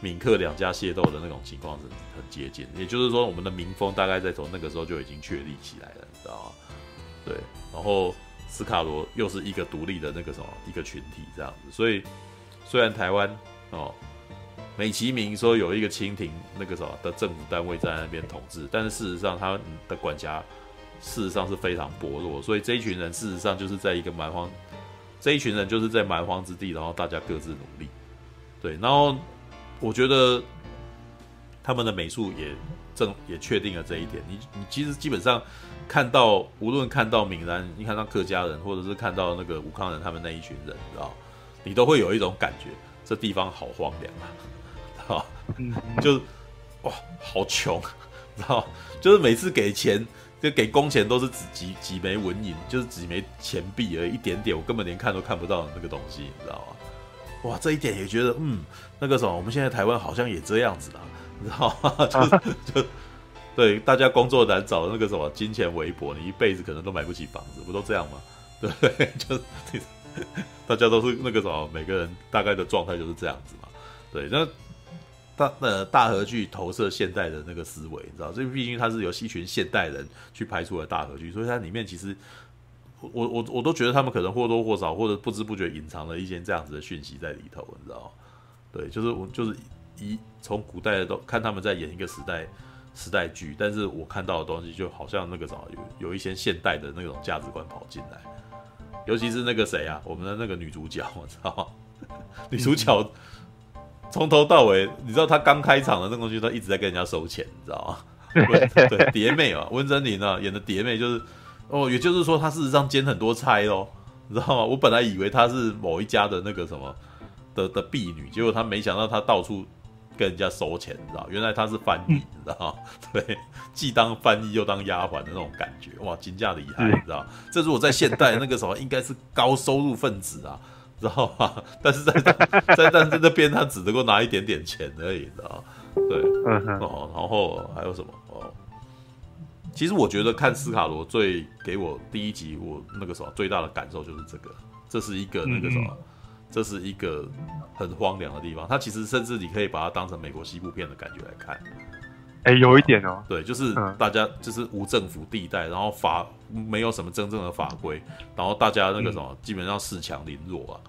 闽客两家械斗的那种情况是很接近。也就是说，我们的民风大概在从那个时候就已经确立起来了，你知道吗？对。然后斯卡罗又是一个独立的那个什么一个群体这样子，所以虽然台湾哦。美其名说有一个清廷那个什么的政府单位在那边统治，但是事实上他的管辖事实上是非常薄弱，所以这一群人事实上就是在一个蛮荒，这一群人就是在蛮荒之地，然后大家各自努力，对，然后我觉得他们的美术也正也确定了这一点。你你其实基本上看到，无论看到闽南，你看到客家人，或者是看到那个武康人他们那一群人，你知道，你都会有一种感觉，这地方好荒凉啊。啊，就哇，好穷，知道就是每次给钱，就给工钱都是只几几枚文银，就是几枚钱币而已，一点点，我根本连看都看不到那个东西，你知道吗？哇，这一点也觉得，嗯，那个什么，我们现在台湾好像也这样子啦，你知道吗？就就对，大家工作难找，那个什么，金钱微薄，你一辈子可能都买不起房子，不都这样吗？对不对？就是大家都是那个什么，每个人大概的状态就是这样子嘛，对，那。大呃大河剧投射现代的那个思维，你知道，这毕竟它是由一群现代人去拍出的大河剧，所以它里面其实我我我都觉得他们可能或多或少或者不知不觉隐藏了一些这样子的讯息在里头，你知道？对，就是我就是一从古代的都看他们在演一个时代时代剧，但是我看到的东西就好像那个什么有有一些现代的那种价值观跑进来，尤其是那个谁啊，我们的那个女主角，我知道？女主角。从头到尾，你知道他刚开场的那个东西，他一直在跟人家收钱，你知道吗？对，蝶妹啊，温贞菱啊演的蝶妹就是，哦，也就是说他事实上兼很多差喽，你知道吗？我本来以为他是某一家的那个什么的的婢女，结果他没想到他到处跟人家收钱，你知道？原来他是翻译，你知道吗？对，既当翻译又当丫鬟的那种感觉，哇，金价厉害，你知道？这如果在现代那个什么，应该是高收入分子啊。知道吧？但是在 在但是这边他只能够拿一点点钱而已，知道对，嗯哦，然后还有什么？哦，其实我觉得看斯卡罗最给我第一集我那个什么最大的感受就是这个，这是一个那个什么，这是一个很荒凉的地方。它其实甚至你可以把它当成美国西部片的感觉来看。哎，有一点哦，对，就是大家就是无政府地带，然后法没有什么真正的法规，然后大家那个什么基本上恃强凌弱啊。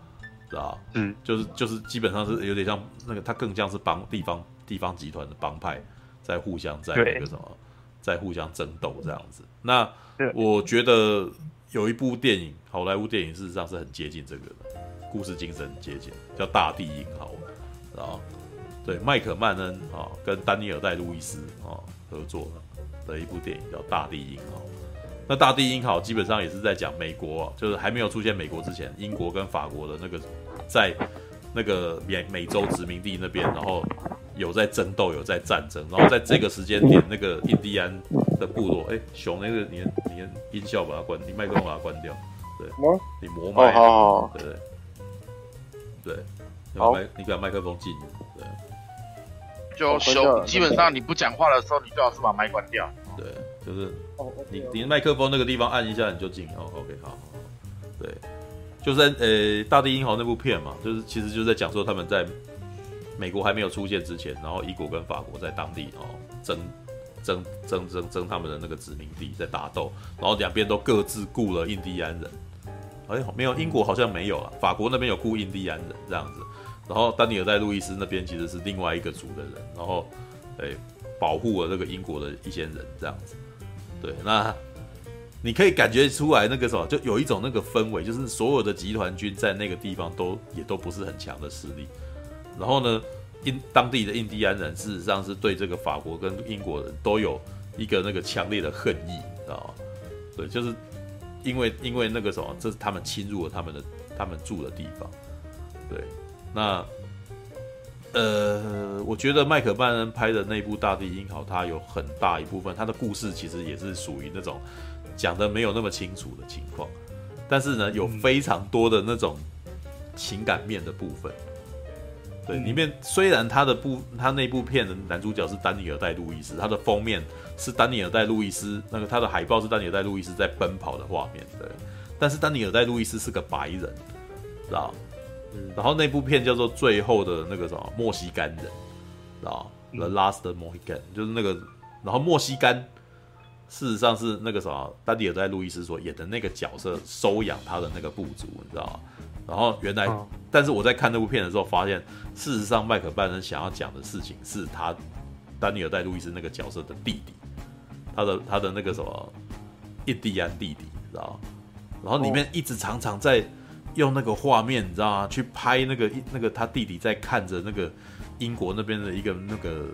知道嗯，就是就是基本上是有点像那个，他更像是帮地方地方集团的帮派在互相在那个什么，在互相争斗这样子。那我觉得有一部电影，好莱坞电影事实上是很接近这个的，故事精神接近，叫《大地英豪》啊。对，麦克曼恩啊跟丹尼尔戴路易斯啊合作的一部电影叫《大地英豪》。那《大地英豪》基本上也是在讲美国，就是还没有出现美国之前，英国跟法国的那个在那个美美洲殖民地那边，然后有在争斗，有在战争，然后在这个时间点，那个印第安的部落，哎，熊那个你你音效把它关，你麦克风把它关掉，对，你磨麦，好好，对对对，好，你把麦克风进，对。就熊，基本上你不讲话的时候，你最好是把麦关掉。对，就是你你麦克风那个地方按一下你就进哦。OK，好，好，对，就是在呃《大地英豪》那部片嘛，就是其实就是在讲说他们在美国还没有出现之前，然后英国跟法国在当地哦争争争争争他们的那个殖民地在打斗，然后两边都各自雇了印第安人。哎，没有，英国好像没有了，法国那边有雇印第安人这样子。然后丹尼尔在路易斯那边其实是另外一个族的人，然后，诶，保护了这个英国的一些人这样子，对，那你可以感觉出来那个什么，就有一种那个氛围，就是所有的集团军在那个地方都也都不是很强的实力，然后呢，印当地的印第安人事实上是对这个法国跟英国人都有一个那个强烈的恨意，知道吗？对，就是因为因为那个什么，这是他们侵入了他们的他们住的地方，对。那，呃，我觉得麦克曼恩拍的那部《大地英豪》，它有很大一部分，它的故事其实也是属于那种讲的没有那么清楚的情况，但是呢，有非常多的那种情感面的部分。对，里面虽然他的部，他那部片的男主角是丹尼尔戴路易斯，他的封面是丹尼尔戴路易斯，那个他的海报是丹尼尔戴路易斯在奔跑的画面，对，但是丹尼尔戴路易斯是个白人，知道？然后那部片叫做《最后的那个什么莫西干人》，知道，《The Last Mohican》就是那个，然后莫西干事实上是那个什么丹尼尔在路易斯所演的那个角色收养他的那个部族，你知道吗？然后原来，但是我在看那部片的时候发现，事实上麦克拜恩想要讲的事情是他丹尼尔戴路易斯那个角色的弟弟，他的他的那个什么印第安弟弟，你知道吗？然后里面一直常常在。用那个画面，你知道吗？去拍那个那个他弟弟在看着那个英国那边的一个那个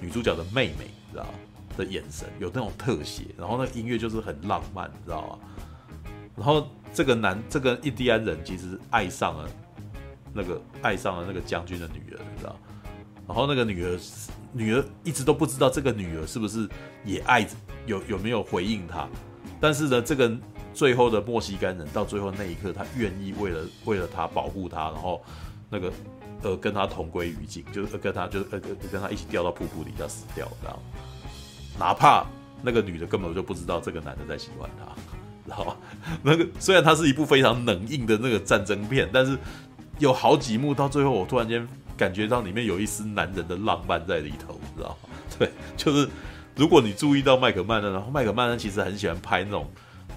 女主角的妹妹，你知道吗？的眼神有那种特写，然后那音乐就是很浪漫，你知道吗？然后这个男这个印第安人其实爱上了那个爱上了那个将军的女儿，你知道？然后那个女儿女儿一直都不知道这个女儿是不是也爱有有没有回应他，但是呢，这个。最后的墨西哥人到最后那一刻，他愿意为了为了他保护他，然后那个呃跟他同归于尽，就是跟他就是呃跟他一起掉到瀑布底下死掉，这样。哪怕那个女的根本就不知道这个男的在喜欢她，知道吗？那个虽然它是一部非常冷硬的那个战争片，但是有好几幕到最后，我突然间感觉到里面有一丝男人的浪漫在里头，你知道吗？对，就是如果你注意到麦克曼恩，然后麦克曼恩其实很喜欢拍那种。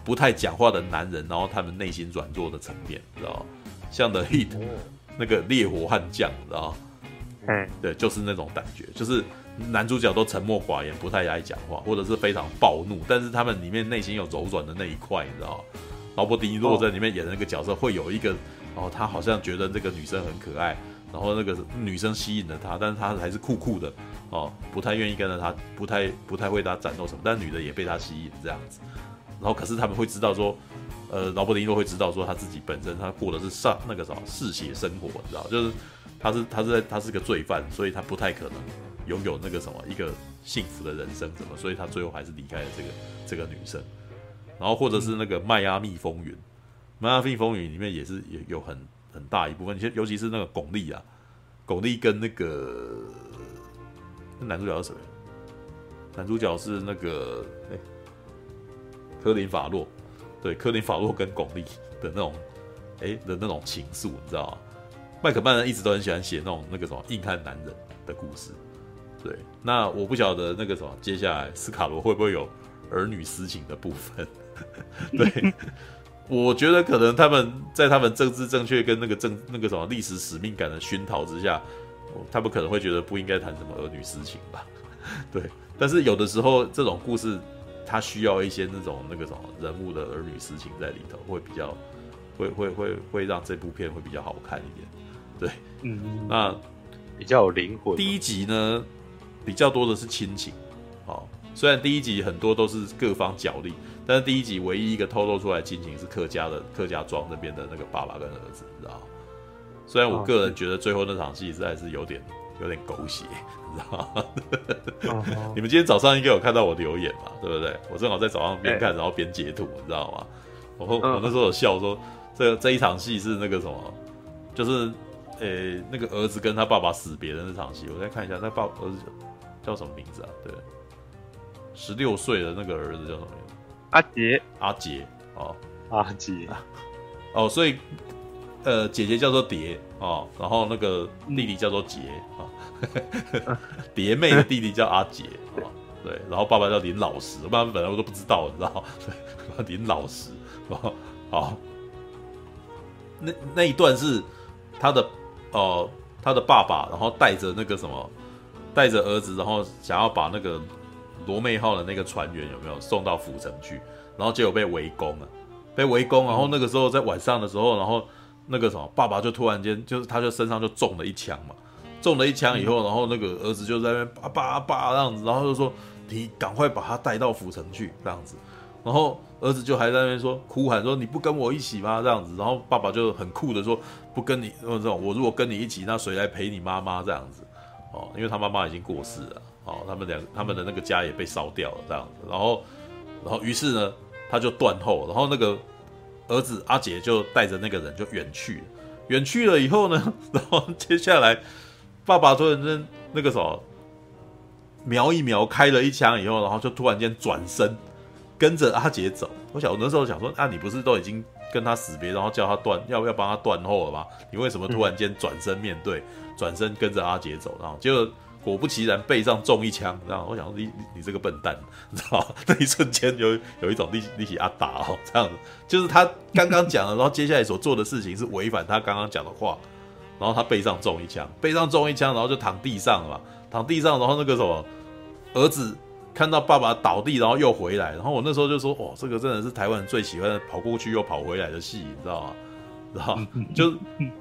不太讲话的男人，然后他们内心软弱的层面，知道吗？像 The Heat 那个烈火悍将，知道吗？嗯，对，就是那种感觉，就是男主角都沉默寡言，不太爱讲话，或者是非常暴怒，但是他们里面内心有柔软的那一块，你知道吗？劳勃迪尼洛在里面演的那个角色，会有一个哦，他好像觉得这个女生很可爱，然后那个女生吸引了他，但是他还是酷酷的哦，不太愿意跟着他，不太不太为他展露什么，但女的也被他吸引这样子。然后，可是他们会知道说，呃，劳勃迪尼洛会知道说他自己本身他过的是上那个什么嗜血生活，你知道，就是他是他是在他是个罪犯，所以他不太可能拥有那个什么一个幸福的人生，什么，所以他最后还是离开了这个这个女生。然后或者是那个迈阿密风云，迈阿密风云里面也是也有很很大一部分，尤其是那个巩俐啊，巩俐跟那个那男主角是谁？男主角是那个哎。科林法洛，对，科林法洛跟巩俐的那种，哎的那种情愫，你知道吗？麦克曼一直都很喜欢写那种那个什么硬汉男人的故事，对。那我不晓得那个什么，接下来斯卡罗会不会有儿女私情的部分？对，我觉得可能他们在他们政治正确跟那个政那个什么历史使命感的熏陶之下，他们可能会觉得不应该谈什么儿女私情吧。对，但是有的时候这种故事，它需要一些那种那个什么人物的儿女私情在里头，会比较会会会会让这部片会比较好看一点。对，嗯，那比较有灵魂。第一集呢，比较多的是亲情，哦，虽然第一集很多都是各方角力，但是第一集唯一一个透露出来亲情是客家的客家庄那边的那个爸爸跟儿子，你知道吗？虽然我个人觉得最后那场戏实在是有点有点狗血，你知道吗？你们今天早上应该有看到我留言嘛，对不对？我正好在早上边看然后边截图，你知道吗？我我那时候有笑说，这这一场戏是那个什么，就是。呃、欸，那个儿子跟他爸爸死别的那场戏，我再看一下，他爸儿子叫什么名字啊？对，十六岁的那个儿子叫什么名字？阿杰，阿杰，哦，阿杰，哦，所以，呃，姐姐叫做蝶，哦，然后那个弟弟叫做杰，啊、哦，蝶妹的弟弟叫阿杰，哦，对，然后爸爸叫林老师，我爸爸本来我都不知道，你知道，对，林老师，哦，好，那那一段是他的。哦、呃，他的爸爸，然后带着那个什么，带着儿子，然后想要把那个罗妹号的那个船员有没有送到府城去，然后结果被围攻了，被围攻，然后那个时候在晚上的时候，然后那个什么，爸爸就突然间就是他就身上就中了一枪嘛，中了一枪以后，然后那个儿子就在那边叭叭叭这样子，然后就说你赶快把他带到府城去这样子，然后。儿子就还在那边说，哭喊说：“你不跟我一起吗？”这样子，然后爸爸就很酷的说：“不跟你，这种我如果跟你一起，那谁来陪你妈妈？”这样子，哦，因为他妈妈已经过世了，哦，他们两他们的那个家也被烧掉了，这样子，然后，然后于是呢，他就断后，然后那个儿子阿杰就带着那个人就远去，远去了以后呢，然后接下来爸爸突然间那个什么瞄一瞄，开了一枪以后，然后就突然间转身。跟着阿杰走，我想我那时候想说，啊，你不是都已经跟他死别，然后叫他断，要不要帮他断后了吗？你为什么突然间转身面对，转、身跟着阿杰走？然后结果果不其然背上中一枪，然后我想说你你这个笨蛋，你知道那一瞬间有有一种力力气阿打哦，这样子，就是他刚刚讲的，然后接下来所做的事情是违反他刚刚讲的话，然后他背上中一枪，背上中一枪，然后就躺地上了嘛，躺地上，然后那个什么儿子。看到爸爸倒地，然后又回来，然后我那时候就说：“哦，这个真的是台湾人最喜欢的跑过去又跑回来的戏，你知道吗？然后就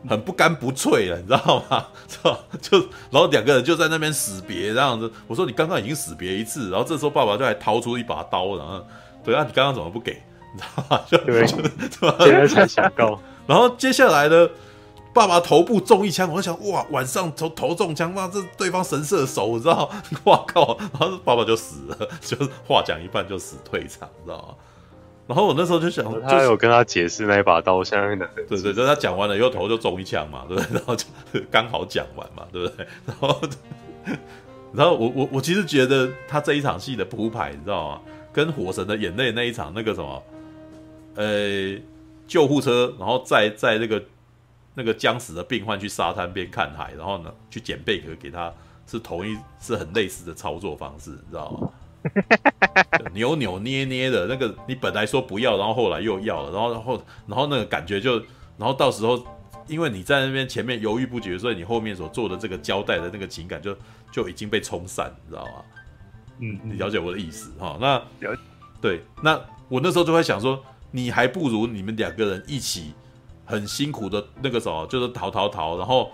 很不干不脆了，你知道吗？就然后两个人就在那边死别这样子。我说你刚刚已经死别一次，然后这时候爸爸就还掏出一把刀，然后对啊，你刚刚怎么不给？你知道吗？就对，现在才想到。然后接下来呢？”爸爸头部中一枪，我就想哇，晚上头头中枪，哇，这对方神射手，你知道？哇靠！然后爸爸就死了，就是话讲一半就死退场，你知道吗？然后我那时候就想，他有跟他解释那一把刀相应的，对对，就他讲完了以后头就中一枪嘛，对 不对？然后就刚好讲完嘛，对 不对？然后，然后我我我其实觉得他这一场戏的铺排，你知道吗？跟《火神的眼泪》那一场那个什么，呃，救护车，然后在在那个。那个将死的病患去沙滩边看海，然后呢，去捡贝壳给他，是同一是很类似的操作方式，你知道吗？扭扭捏捏的那个，你本来说不要，然后后来又要了，然后然后然后那个感觉就，然后到时候因为你在那边前面犹豫不决，所以你后面所做的这个交代的那个情感就就已经被冲散，你知道吗？嗯，你了解我的意思哈？那对，那我那时候就会想说，你还不如你们两个人一起。很辛苦的那个什么，就是逃逃逃，然后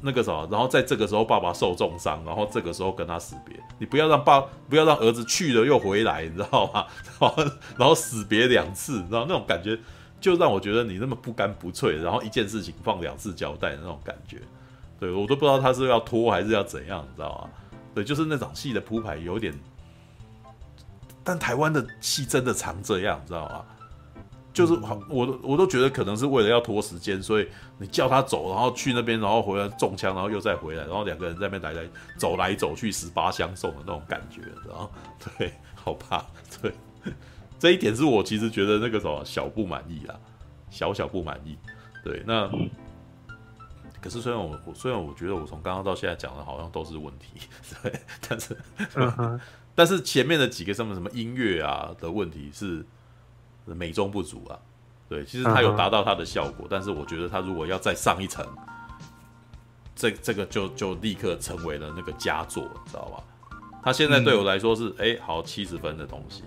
那个时候，然后在这个时候爸爸受重伤，然后这个时候跟他死别。你不要让爸，不要让儿子去了又回来，你知道吗？然后然后死别两次，你知道那种感觉，就让我觉得你那么不干不脆，然后一件事情放两次交代的那种感觉。对，我都不知道他是要拖还是要怎样，你知道吗？对，就是那场戏的铺排有点，但台湾的戏真的常这样，你知道吗？就是好，我都我都觉得可能是为了要拖时间，所以你叫他走，然后去那边，然后回来中枪，然后又再回来，然后两个人在那边来来走来走去，十八相送的那种感觉，然后对，好怕，对，这一点是我其实觉得那个什么小不满意啦，小小不满意，对，那可是虽然我虽然我觉得我从刚刚到现在讲的好像都是问题，对，但是、嗯、但是前面的几个什么什么音乐啊的问题是。美中不足啊，对，其实它有达到它的效果，uh. 但是我觉得它如果要再上一层，这这个就就立刻成为了那个佳作，你知道吧？它现在对我来说是哎、嗯欸，好七十分的东西。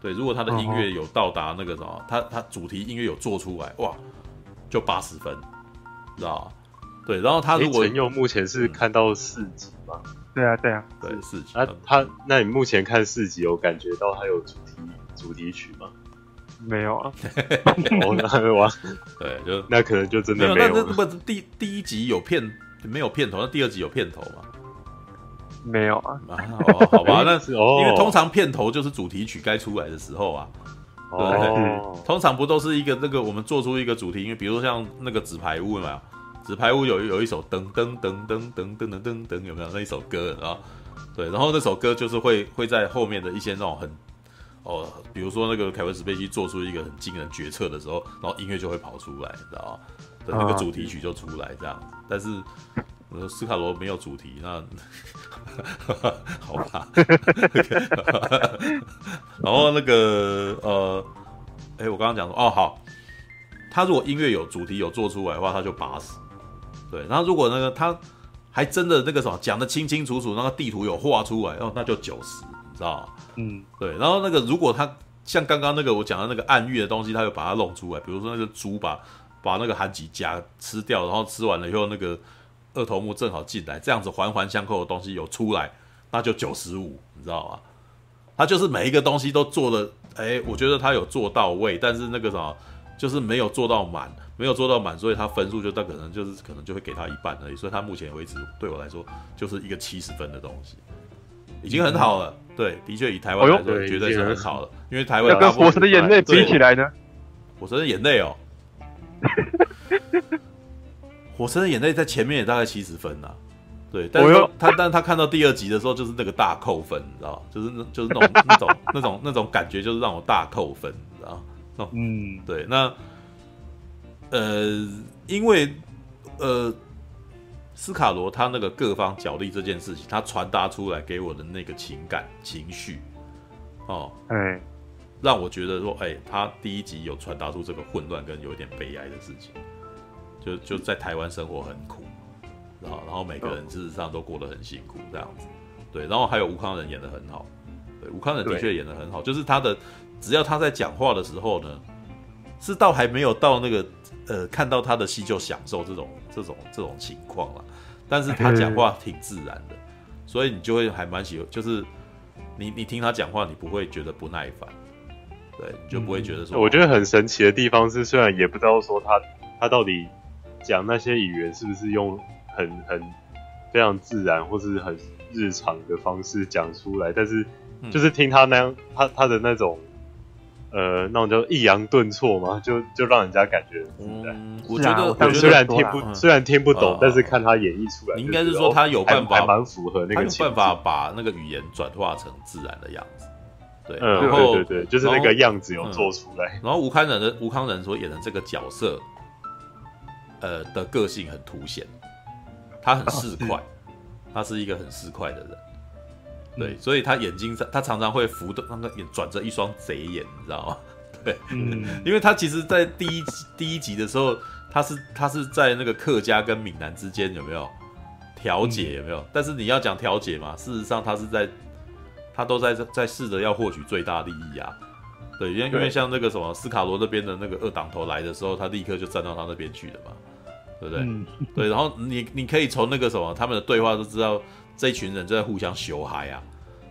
对，如果它的音乐有到达那个什么，它它主题音乐有做出来，哇，就八十分，知道吧？对，然后他如果陈佑目前是看到四集吗？对啊，对啊，对四集。那他，那你目前看四集有感觉到他有主题主题曲吗？没有啊。哦，那哇，对，就那可能就真的没有。那那不第第一集有片没有片头，那第二集有片头吗？没有啊，啊哦、好吧，那是哦，因为通常片头就是主题曲该出来的时候啊，对不对？哦、通常不都是一个那个我们做出一个主题因为，比如说像那个纸牌屋嘛，纸牌屋有有一首噔噔噔噔噔噔噔噔噔，有没有那一首歌啊？对，然后那首歌就是会会在后面的一些那种很哦，比如说那个凯文史贝西做出一个很惊人决策的时候，然后音乐就会跑出来，你知道吗？对，那个主题曲就出来这样，但是。斯卡罗没有主题，那 好吧。然后那个呃，哎、我刚刚讲说哦，好，他如果音乐有主题有做出来的话，他就八十。对，然后如果那个他还真的那个什么讲的清清楚楚，那个地图有画出来，哦，那就九十，知道吗？嗯，对。然后那个如果他像刚刚那个我讲的那个暗喻的东西，他又把它弄出来，比如说那个猪把把那个韩吉家吃掉，然后吃完了以后那个。二头目正好进来，这样子环环相扣的东西有出来，那就九十五，你知道吗？他就是每一个东西都做的，哎、欸，我觉得他有做到位，但是那个什么，就是没有做到满，没有做到满，所以他分数就他可能就是可能就会给他一半而已，所以他目前为止对我来说就是一个七十分的东西，已经很好了。对，的确以台湾来说绝对是很好的，因为台湾跟《火神的眼泪》比起来呢，《火神的眼泪》哦。火神的眼泪在前面也大概七十分呐、啊，对，但是他他但他看到第二集的时候就是那个大扣分，你知道就是那就是那种那种那种那种感觉，就是让我大扣分，你知道那种嗯，对，那呃，因为呃，斯卡罗他那个各方角力这件事情，他传达出来给我的那个情感情绪，哦，哎、欸，让我觉得说，哎、欸，他第一集有传达出这个混乱跟有一点悲哀的事情。就就在台湾生活很苦，然后然后每个人事实上都过得很辛苦这样子，对，然后还有吴康仁演的很好，对，吴康仁的确演的很好，就是他的只要他在讲话的时候呢，是到还没有到那个呃看到他的戏就享受这种这种这种情况了，但是他讲话挺自然的，所以你就会还蛮喜欢，就是你你听他讲话，你不会觉得不耐烦，对，你就不会觉得说，我觉得很神奇的地方是，虽然也不知道说他他到底。讲那些语言是不是用很很非常自然或是很日常的方式讲出来？但是就是听他那样，他他的那种呃那种叫抑扬顿挫嘛，就就让人家感觉很自然。嗯，我觉得，我觉得虽然听不虽然听不懂，但是看他演绎出来，你应该是说他有办法，还蛮符合那个，有办法把那个语言转化成自然的样子。对，嗯，然后对对对，就是那个样子有做出来。然后吴康仁的吴康仁所演的这个角色。呃的个性很凸显，他很市 侩，他是一个很市侩的人，对，所以他眼睛他常常会浮动，那个眼转着一双贼眼，你知道吗？对，嗯，因为他其实，在第一集第一集的时候，他是他是在那个客家跟闽南之间有没有调解有没有？但是你要讲调解嘛，事实上他是在他都在在试着要获取最大利益啊。对，因为因为像那个什么斯卡罗那边的那个二党头来的时候，他立刻就站到他那边去了嘛，对不对？嗯、对，然后你你可以从那个什么他们的对话都知道，这一群人就在互相羞嗨啊，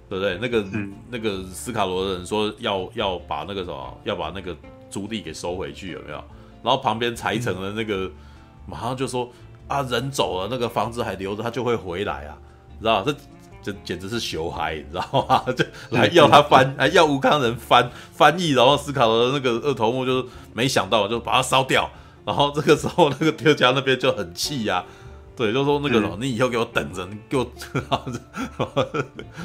对不对？那个、嗯、那个斯卡罗的人说要要把那个什么要把那个朱棣给收回去，有没有？然后旁边柴城的那个、嗯、马上就说啊，人走了，那个房子还留着，他就会回来啊，你知道这。这简直是羞嗨，你知道吗？就来要他翻，还要吴康人翻翻译，然后斯卡罗的那个二头目就是没想到，就把它烧掉。然后这个时候，那个客家那边就很气呀、啊，对，就说那个什么，你以后给我等着，你 给我，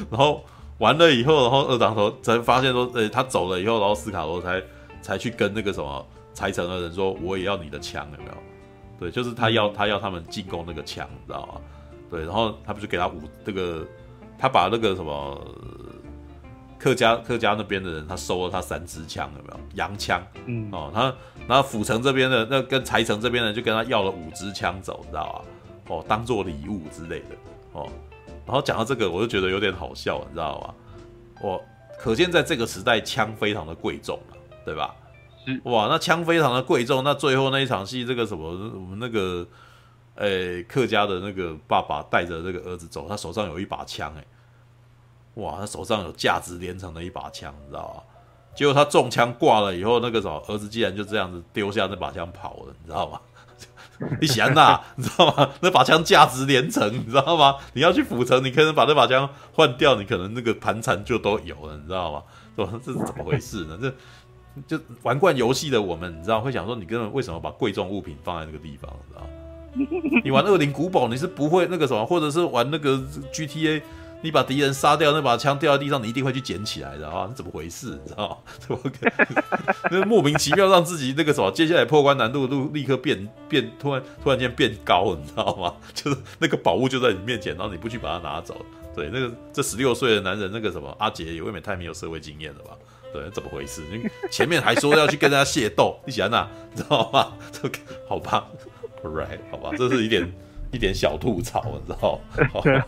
然后完了以后，然后二党头才发现说，诶，他走了以后，然后斯卡罗才才去跟那个什么柴城的人说，我也要你的枪，有没有？对，就是他要他要他们进攻那个枪，你知道吗？对，然后他不就给他五这个。他把那个什么客家客家那边的人，他收了他三支枪，有没有洋枪？嗯哦，他然后府城这边的那跟柴城这边的就跟他要了五支枪走，你知道吧？哦，当做礼物之类的哦。然后讲到这个，我就觉得有点好笑，你知道吗？我可见在这个时代，枪非常的贵重了，对吧？是哇，那枪非常的贵重，那最后那一场戏，这个什么，我们那个，诶、欸，客家的那个爸爸带着这个儿子走，他手上有一把枪，哎，哇，他手上有价值连城的一把枪，你知道吗？结果他中枪挂了以后，那个什么儿子竟然就这样子丢下那把枪跑了，你知道吗？你想呐，你知道吗？那把枪价值连城，你知道吗？你要去府城，你可能把那把枪换掉，你可能那个盘缠就都有了，你知道吗？说这是怎么回事呢？这就玩惯游戏的我们，你知道会想说，你根本为什么把贵重物品放在那个地方？你知道你玩恶灵古堡，你是不会那个什么，或者是玩那个 GTA。你把敌人杀掉，那把枪掉在地上，你一定会去捡起来的啊！你怎么回事？你知道吗？怎么可那莫名其妙让自己那个什么，接下来破关难度都立刻变变，突然突然间变高，你知道吗？就是那个宝物就在你面前，然后你不去把它拿走，对，那个这十六岁的男人，那个什么阿杰也未免太没有社会经验了吧？对，怎么回事？你前面还说要去跟人家械斗，你想哪？你知道吗？这 个好吧，right，好吧，这是一点一点小吐槽，你知道吗？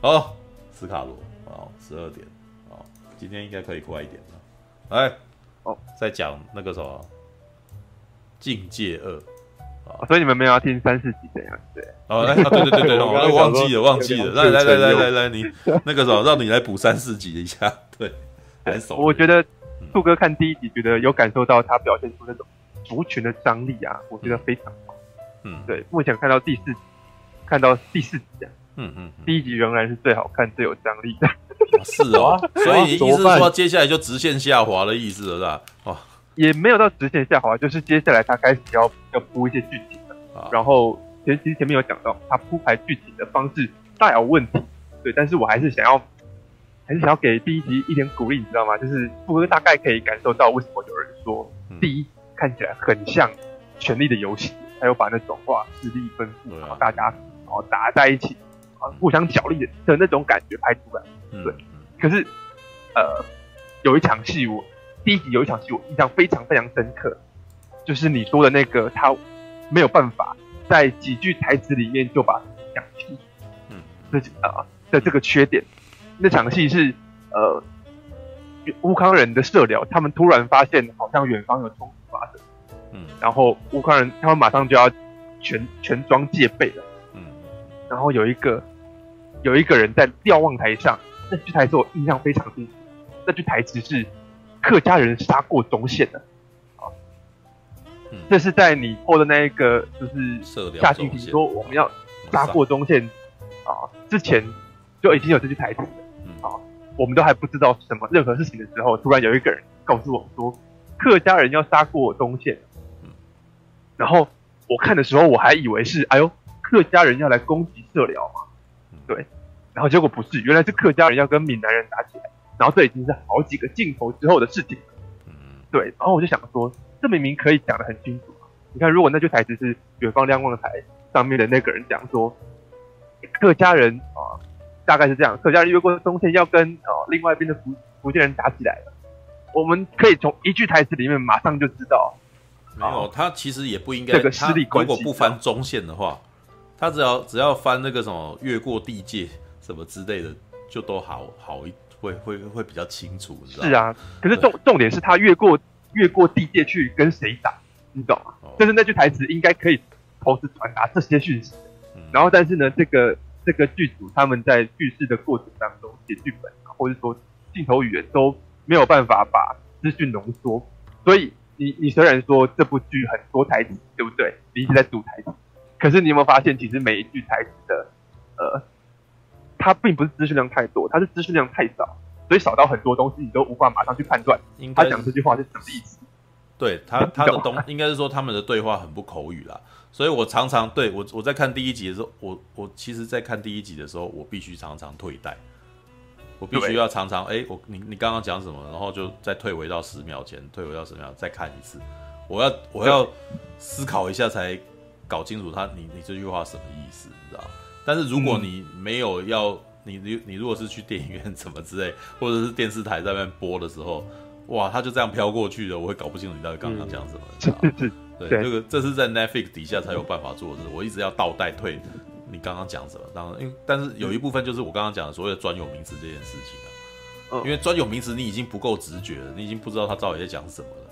好。斯卡罗哦，十二点哦，今天应该可以快一点了。哎，哦，在讲那个什么《境界二》啊，所以你们没有要听三四集怎样对？哦，来，对对对对，我忘记了，忘记了。来来来来来来，你那个什么，让你来补三四集一下。对。我觉得兔哥看第一集，觉得有感受到他表现出那种族群的张力啊，我觉得非常好。嗯，对，目前看到第四集，看到第四集啊。嗯嗯，第一集仍然是最好看、最有张力的。是哦，所以你意思是说，接下来就直线下滑的意思了，是吧？哦，也没有到直线下滑，就是接下来他开始要要铺一些剧情了。啊、然后前其实前面有讲到，他铺排剧情的方式大有问题。对，但是我还是想要，还是想要给第一集一点鼓励，你知道吗？就是富哥大概可以感受到为什么有人说第一看起来很像《权力的游戏》，还有把那种哇势力分布，然后大家然后打在一起。互相角力的的那种感觉拍出来，对。可是，呃，有一场戏我第一集有一场戏我印象非常非常深刻，就是你说的那个他没有办法在几句台词里面就把讲清，嗯，这啊的这个缺点。那场戏是呃乌康人的社寮，他们突然发现好像远方有冲突发生，嗯，然后乌康人他们马上就要全全装戒备了，嗯，然后有一个。有一个人在瞭望台上，那句台词我印象非常清楚。那句台词是“客家人杀过中线的”，啊，这是在你破的那一个就是下集里说我们要杀过中线。啊之前就已经有这句台词了。啊，我们都还不知道什么任何事情的时候，突然有一个人告诉我们说客家人要杀过中线。然后我看的时候我还以为是哎呦客家人要来攻击社寮嘛。对，然后结果不是，原来是客家人要跟闽南人打起来，然后这已经是好几个镜头之后的事情了。嗯，对，然后我就想说，这明明可以讲得很清楚。你看，如果那句台词是远方瞭望台上面的那个人讲说，客家人啊，大概是这样，客家人越过中线要跟啊另外一边的福福建人打起来了，我们可以从一句台词里面马上就知道，没有，他其实也不应该这个势力关系，如果不翻中线的话。他只要只要翻那个什么越过地界什么之类的，就都好好一会会会比较清楚，你知道吗？是啊，可是重重点是他越过越过地界去跟谁打，你懂吗？哦、就是那句台词应该可以同时传达这些讯息。嗯、然后但是呢，这个这个剧组他们在叙事的过程当中写剧本，或者说镜头语言都没有办法把资讯浓缩，所以你你虽然说这部剧很多台词，对不对？你一直在读台词。可是你有没有发现，其实每一句台词的，呃，它并不是资讯量太多，它是资讯量太少，所以少到很多东西你都无法马上去判断。他讲这句话是什么意思？对他他的东应该是说他们的对话很不口语啦，所以我常常对我我在看第一集的时候，我我其实在看第一集的时候，我必须常常退带，我必须要常常哎，我你你刚刚讲什么，然后就再退回到十秒前，退回到十秒再看一次，我要我要思考一下才。搞清楚他，你你这句话什么意思，你知道？但是如果你没有要，嗯、你你你如果是去电影院什么之类，或者是电视台在那边播的时候，哇，他就这样飘过去的，我会搞不清楚你到底刚刚讲什么，知道？对，这个这是在 Netflix 底下才有办法做的事，我一直要倒带退你刚刚讲什么？当然，因为但是有一部分就是我刚刚讲的所谓的专有名词这件事情啊。嗯、因为专有名词你已经不够直觉了，你已经不知道他到底在讲什么了。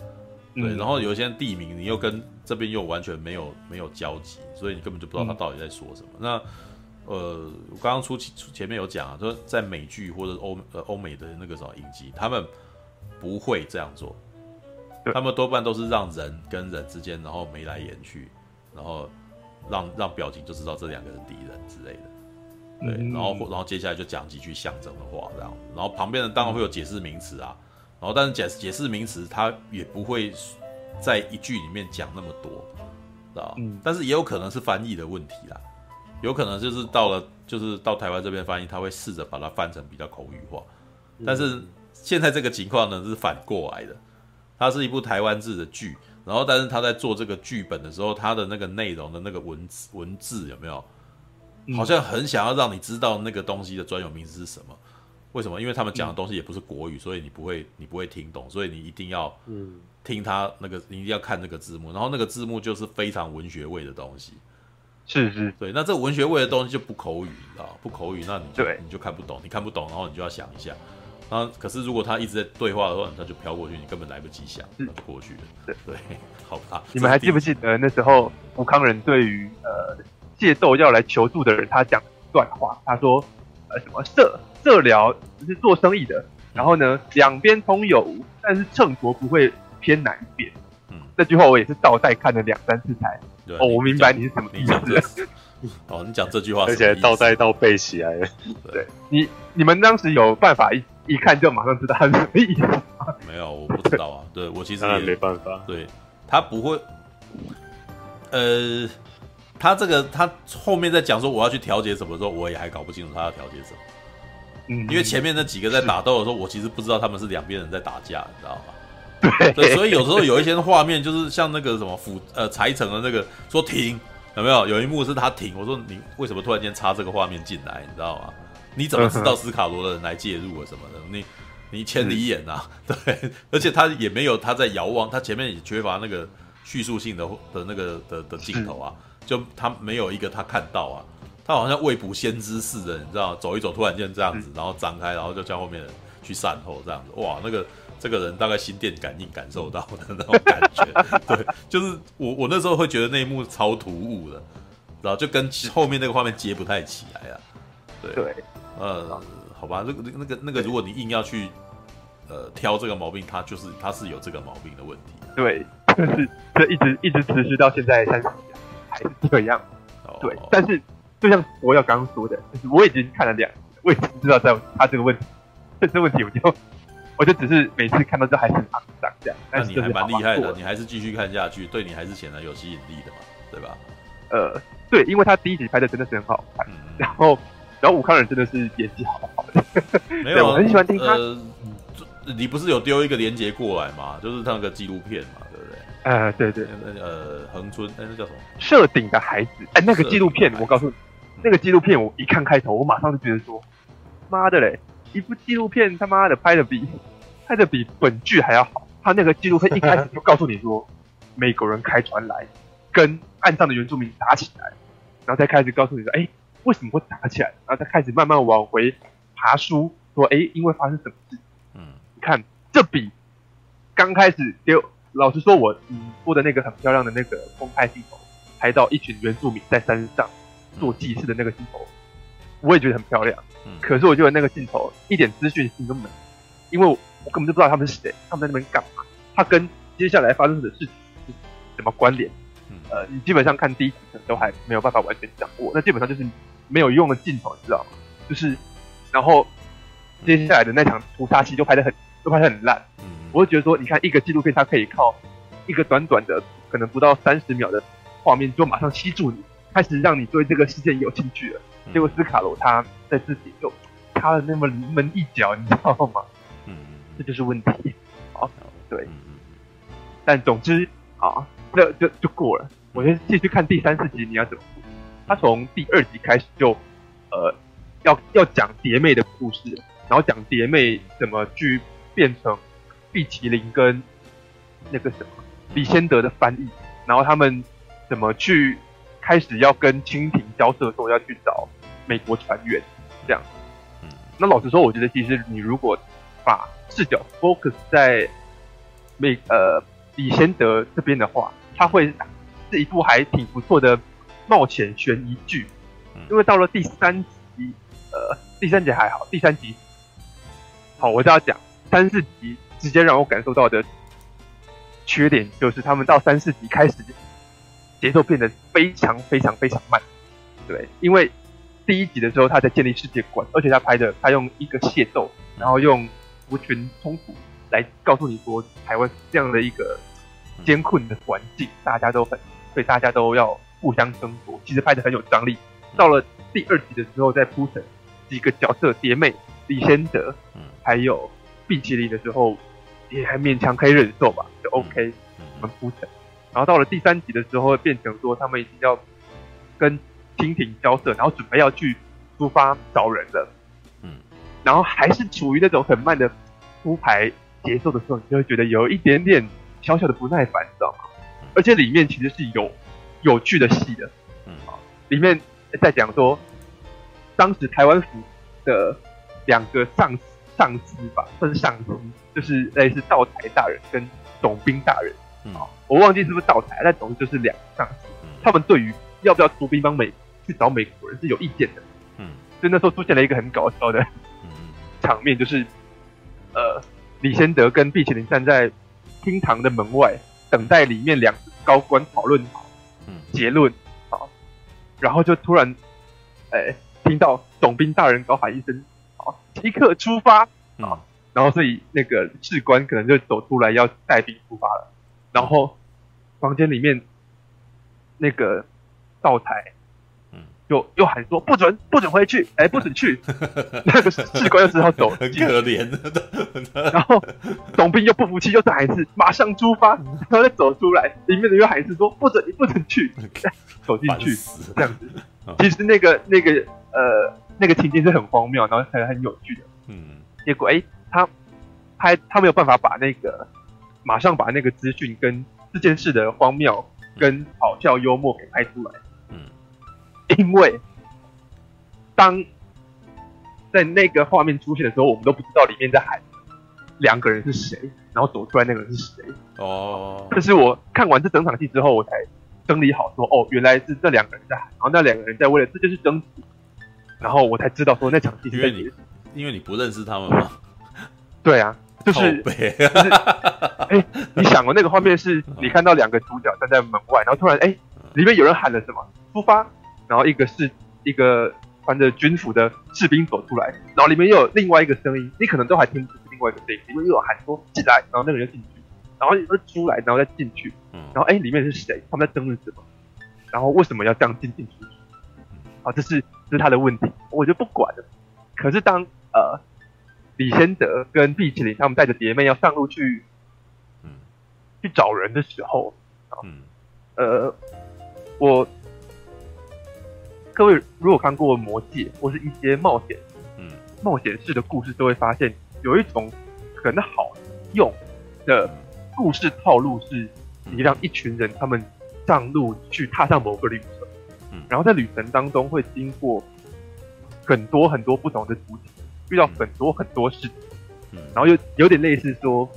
对，嗯、然后有一些地名你又跟这边又完全没有没有交集，所以你根本就不知道他到底在说什么。嗯、那呃，我刚刚出前面有讲啊，说在美剧或者欧呃欧美的那个什么影集，他们不会这样做，他们多半都是让人跟人之间然后眉来眼去，然后让让表情就知道这两个人敌人之类的。对，然后然后接下来就讲几句象征的话，这样，然后旁边人当然会有解释名词啊，然后但是解解释名词他也不会在一句里面讲那么多，知道？嗯，但是也有可能是翻译的问题啦，有可能就是到了就是到台湾这边翻译，他会试着把它翻成比较口语化，但是现在这个情况呢是反过来的，它是一部台湾制的剧，然后但是他在做这个剧本的时候，他的那个内容的那个文字文字有没有？好像很想要让你知道那个东西的专有名词是什么？为什么？因为他们讲的东西也不是国语，所以你不会，你不会听懂，所以你一定要嗯听他那个，你一定要看那个字幕，然后那个字幕就是非常文学味的东西。是是，对。那这文学味的东西就不口语，你知道不口语，那你就你就看不懂，你看不懂，然后你就要想一下。然后可是如果他一直在对话的话，他就飘过去，你根本来不及想，就过去了。对对，好吧。你们还记不记得那时候吴康仁对于呃？械斗要来求助的人，他讲一段话，他说：“呃，什么社社寮是做生意的，然后呢，两边通有无，但是秤砣不会偏哪一边。”嗯，这句话我也是倒带看了两三次才对哦，我明白你是什么意思。哦，你讲这句话，而且倒带倒背起来了。对你，你们当时有办法一一看就马上知道他是什么意思吗？没有，我不知道啊。对我其实也没办法。对他不会，呃。他这个，他后面在讲说我要去调解什么时候，我也还搞不清楚他要调解什么。嗯，因为前面那几个在打斗的时候，我其实不知道他们是两边人在打架，你知道吗？对，所以有时候有一些画面就是像那个什么府呃裁城的那个说停，有没有？有一幕是他停，我说你为什么突然间插这个画面进来，你知道吗？你怎么知道斯卡罗的人来介入了什么的？你你千里眼呐，对，而且他也没有他在遥望，他前面也缺乏那个叙述性的的那个的的镜头啊。就他没有一个他看到啊，他好像未卜先知似的，你知道，走一走突然间这样子，然后张开，然后就叫后面人去善后这样子，哇，那个这个人大概心电感应感受到的那种感觉，对，就是我我那时候会觉得那一幕超突兀的，然后就跟后面那个画面接不太起来啊，对，对。呃，好吧，那个那个那个，如果你硬要去呃挑这个毛病，他就是他是有这个毛病的问题，对，就是这一直一直持续到现在三十。还是这样，对。但是就像我要刚刚说的，就是我已经看了两次，我已经知道在他这个问题，这个问题我就我就只是每次看到这还是很肮脏这样。那你还蛮厉害的，你还是继续看下去，对你还是显得有吸引力的嘛，对吧？呃，对，因为他第一集拍的真的是很好看，嗯、然后然后武康人真的是演技好好的，没有，我很喜欢听他。呃，你不是有丢一个连接过来吗？就是那个纪录片嘛。对不对呃，对对，呃，恒春，哎，那叫什么？设顶的孩子，哎，那个纪录片，我告诉你，那个纪录片，我一看开头，我马上就觉得说，妈的嘞，一部纪录片，他妈的拍的比 拍的比本剧还要好。他那个纪录片一开始就告诉你说，美国人开船来跟岸上的原住民打起来，然后再开始告诉你说，哎，为什么会打起来？然后再开始慢慢往回爬书，说，哎，因为发生什么事？嗯，你看，这比刚开始丢。老实说，我嗯播的那个很漂亮的那个公开镜头，拍到一群原住民在山上做祭祀的那个镜头，我也觉得很漂亮。嗯，可是我觉得那个镜头一点资讯性都没有，因为我，我根本就不知道他们是谁，他们在那边干嘛，他跟接下来发生的事情是什么关联？嗯，呃，你基本上看第一集可能都还没有办法完全掌握，那基本上就是没有用的镜头，你知道吗？就是，然后接下来的那场屠杀戏就拍得很，都拍得很烂。嗯。我会觉得说，你看一个纪录片，它可以靠一个短短的，可能不到三十秒的画面，就马上吸住你，开始让你对这个事件有兴趣了。结果斯卡罗他在自己就插了那么临门一脚，你知道吗？嗯，这就是问题。好，对。但总之啊，这就就过了。我先继续看第三四集，你要怎么？他从第二集开始就呃，要要讲蝶妹的故事，然后讲蝶妹怎么去变成。碧麒麟跟那个什么李先德的翻译，然后他们怎么去开始要跟清廷交涉说要去找美国船员，这样。那老实说，我觉得其实你如果把视角 focus 在美呃李贤德这边的话，他会是一部还挺不错的冒险悬疑剧。因为到了第三集，呃，第三集还好，第三集，好，我就要讲三四集，直接让我感受到的缺点就是他们到三四集开始节奏变得非常非常非常慢，对，因为。第一集的时候，他在建立世界观，而且他拍的，他用一个械斗，然后用族群冲突来告诉你说，台湾这样的一个艰困的环境，大家都很，所以大家都要互相争夺。其实拍的很有张力。到了第二集的时候，再铺陈几个角色，蝶妹、李先德，还有碧淇淋的时候，也还勉强可以忍受吧，就 OK。我们铺陈，然后到了第三集的时候，变成说他们已经要跟。蜻蜓交涉，然后准备要去出发找人了，嗯，然后还是处于那种很慢的铺排节奏的时候，你就会觉得有一点点小小的不耐烦，你知道吗？而且里面其实是有有趣的戏的，嗯，里面在讲说，当时台湾府的两个上上司吧，算是上司，就是类似道台大人跟总兵大人，嗯，我忘记是不是倒台，但总之就是两个上司，他们对于要不要出兵帮美。去找美国人是有意见的，嗯，所以那时候出现了一个很搞笑的，嗯，场面，就是，呃，李先德跟毕奇林站在厅堂的门外，等待里面两个高官讨论结论，好，然后就突然，哎、欸，听到总兵大人高喊一声，好，即刻出发，啊，然后所以那个士官可能就走出来要带兵出发了，然后房间里面那个灶台。嗯又又喊说不准不准回去，哎、欸，不准去！那个士官又只好走，很可怜的。然后总兵又不服气，又再喊一次，马上出发，然后再走出来，里面的又喊一次说不准，你不准去，走进去，这样子。其实那个那个呃那个情景是很荒谬，然后还很有趣的。嗯。结果哎、欸，他拍他没有办法把那个马上把那个资讯跟这件事的荒谬跟好笑幽默给拍出来。嗯因为当在那个画面出现的时候，我们都不知道里面在喊两个人是谁，然后走出来那个人是谁。哦。这是我看完这整场戏之后，我才整理好说，哦，原来是这两个人在喊，然后那两个人在为了这件事争执，然后我才知道说那场戏是在。因为你因为你不认识他们吗？对啊，就是。就是。哎，你想过那个画面是你看到两个主角站在门外，然后突然哎，里面有人喊了什么？出发。然后一个是一个穿着军服的士兵走出来，然后里面又有另外一个声音，你可能都还听不出另外一个声音，里面又有喊说进来，然后那个人就进去，然后又出来，然后再进去，然后哎里面是谁？他们在争论什么？然后为什么要这样进进出出？啊，这是这是他的问题，我就不管了。可是当呃李先德跟毕淇淋他们带着蝶妹要上路去，去找人的时候，嗯。呃我。各位如果看过《魔戒》或是一些冒险，嗯，冒险式的故事，都会发现有一种很好用的故事套路，是你让一群人他们上路去踏上某个旅程，嗯，然后在旅程当中会经过很多很多不同的途径，遇到很多很多事情，嗯，然后又有点类似说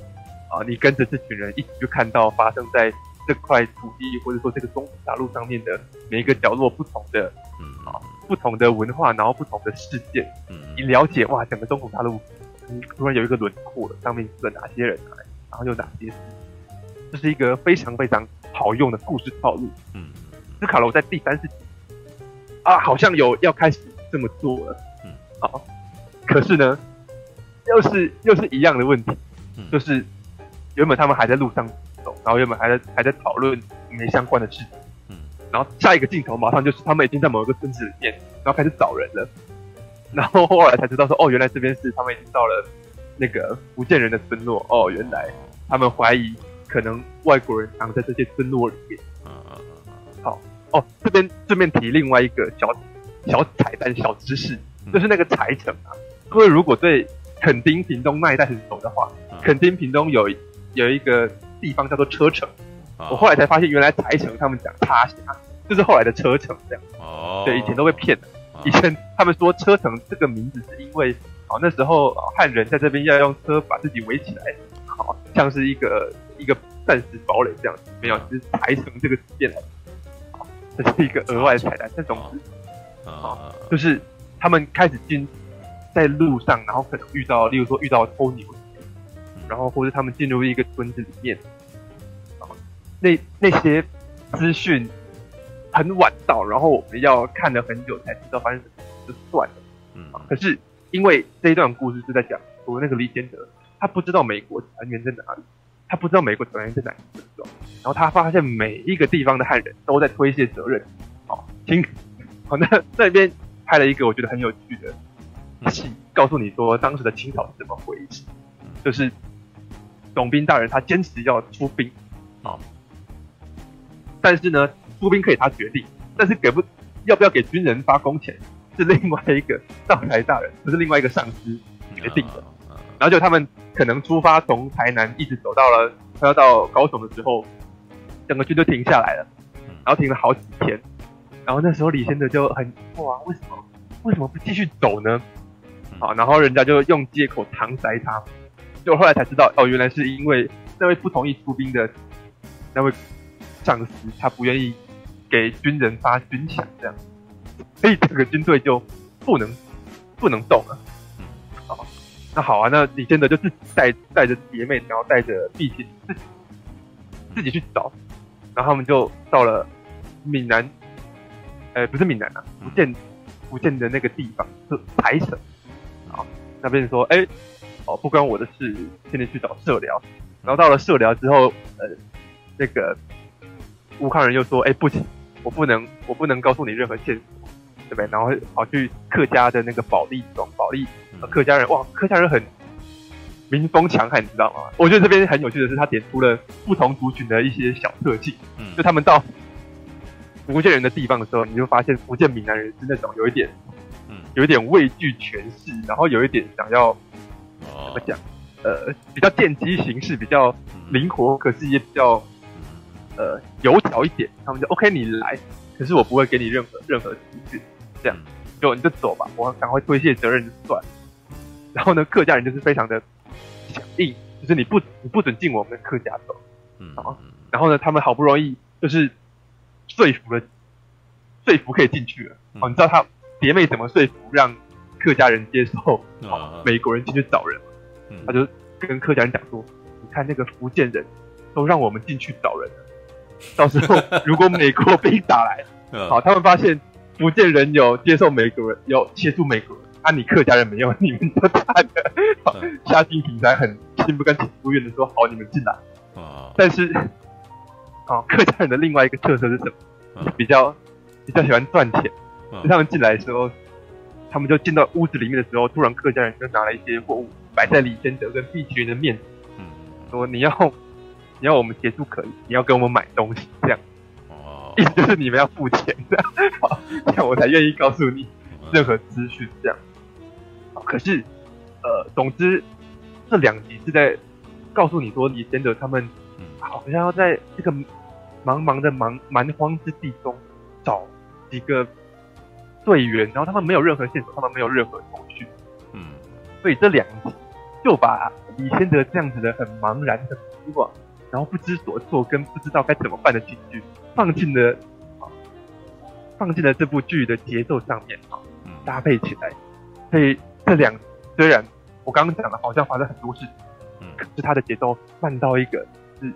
啊，你跟着这群人一起去看到发生在。这块土地，或者说这个中国大陆上面的每一个角落，不同的，嗯。啊，不同的文化，然后不同的事件，嗯，你了解哇，整个中国大陆，嗯，突然有一个轮廓了，上面住了哪些人来，然后有哪些事，这是一个非常非常好用的故事套路，嗯，斯卡罗在第三世纪啊，好像有要开始这么做了，嗯，好，可是呢，又是又是一样的问题，就是原本他们还在路上走。然后原本还在还在讨论没相关的事情，嗯，然后下一个镜头马上就是他们已经在某一个村子里面，然后开始找人了，然后后来才知道说，哦，原来这边是他们已经到了那个福建人的村落，哦，原来他们怀疑可能外国人藏在这些村落里面，嗯嗯嗯，好，哦，这边顺便提另外一个小小彩蛋小知识，就是那个柴城啊，各位如果对垦丁屏东那一带很熟的话，垦丁屏东有有一个。地方叫做车城，我后来才发现，原来台城他们讲他乡，就是后来的车城这样。哦，对，以前都被骗的。以前他们说车城这个名字是因为，哦，那时候汉人在这边要用车把自己围起来，好像是一个一个暂时堡垒这样子，没有，就是台城这个事件来。这是一个额外的彩蛋，这种啊，就是他们开始进在路上，然后可能遇到，例如说遇到偷牛，然后或者他们进入一个村子里面，那那些资讯很晚到，然后我们要看了很久才知道发生什么，就算了。嗯，可是因为这一段故事是在讲说那个李先德，他不知道美国船员在哪里，他不知道美国船员在哪里，然后他发现每一个地方的汉人都在推卸责任。好，听，好，那那边拍了一个我觉得很有趣的戏，告诉你说当时的清朝是怎么回事，就是总兵大人他坚持要出兵，好。但是呢，出兵可以他决定，但是给不要不要给军人发工钱是另外一个道台大人，不是另外一个上司决定的。然后就他们可能出发从台南一直走到了快要到高雄的时候，整个军就停下来了，然后停了好几天。然后那时候李仙得就很哇，为什么为什么不继续走呢？好，然后人家就用借口搪塞他，就后来才知道哦，原来是因为那位不同意出兵的那位。上司他不愿意给军人发军饷，这样，所以整个军队就不能不能动了。好，那好啊，那你真的就自己带带着姐妹，然后带着弟弟自己自己去找，然后他们就到了闽南，呃，不是闽南啊，福建福建的那个地方是台城。好，那边说，哎，哦，不关我的事，现在去找社寮。然后到了社寮之后，呃，那个。吴康人又说：“哎、欸，不行，我不能，我不能告诉你任何线索，对不对？然后跑去客家的那个保利庄，保利，客家人哇，客家人很民风强悍，你知道吗？我觉得这边很有趣的是，他点出了不同族群的一些小特性。就他们到福建人的地方的时候，你就发现福建闽南人是那种有一点，嗯，有一点畏惧权势，然后有一点想要怎么讲，呃，比较见机行事，比较灵活，可是也比较。”呃，油条一点，他们就 OK，你来，可是我不会给你任何任何资讯，这样就你就走吧，我赶快推卸责任就算了。然后呢，客家人就是非常的强硬，就是你不你不准进我们的客家走，嗯，然后呢，他们好不容易就是说服了，说服可以进去了，哦，你知道他蝶妹怎么说服让客家人接受，哦，美国人进去找人，他就跟客家人讲说，你看那个福建人都让我们进去找人了。到时候如果美国兵打来，好，他们发现福建人有接受美国人，有协助美国人，啊，你客家人没有，你们就惨了。夏金平才很心不甘情不愿的说：“好，你们进来。”但是，好，客家人的另外一个特色是什么？比较比较喜欢赚钱。就他们进来的时候，他们就进到屋子里面的时候，突然客家人就拿了一些货物摆在李仙得跟碧群的面前，说：“你要。”你要我们协助可以，你要跟我们买东西这样，哦，意思就是你们要付钱这样，好，这样我才愿意告诉你任何资讯这样。可是，呃，总之这两集是在告诉你说，李仙得他们好像要在这个茫茫的蛮蛮荒之地中找几个队员，然后他们没有任何线索，他们没有任何头绪，嗯，所以这两集就把李先德这样子的很茫然很希望。然后不知所措，跟不知道该怎么办的情绪，放进了，放进了这部剧的节奏上面啊，搭配起来，所以这两虽然我刚刚讲的好像发生很多事情，嗯，可是他的节奏慢到一个，是，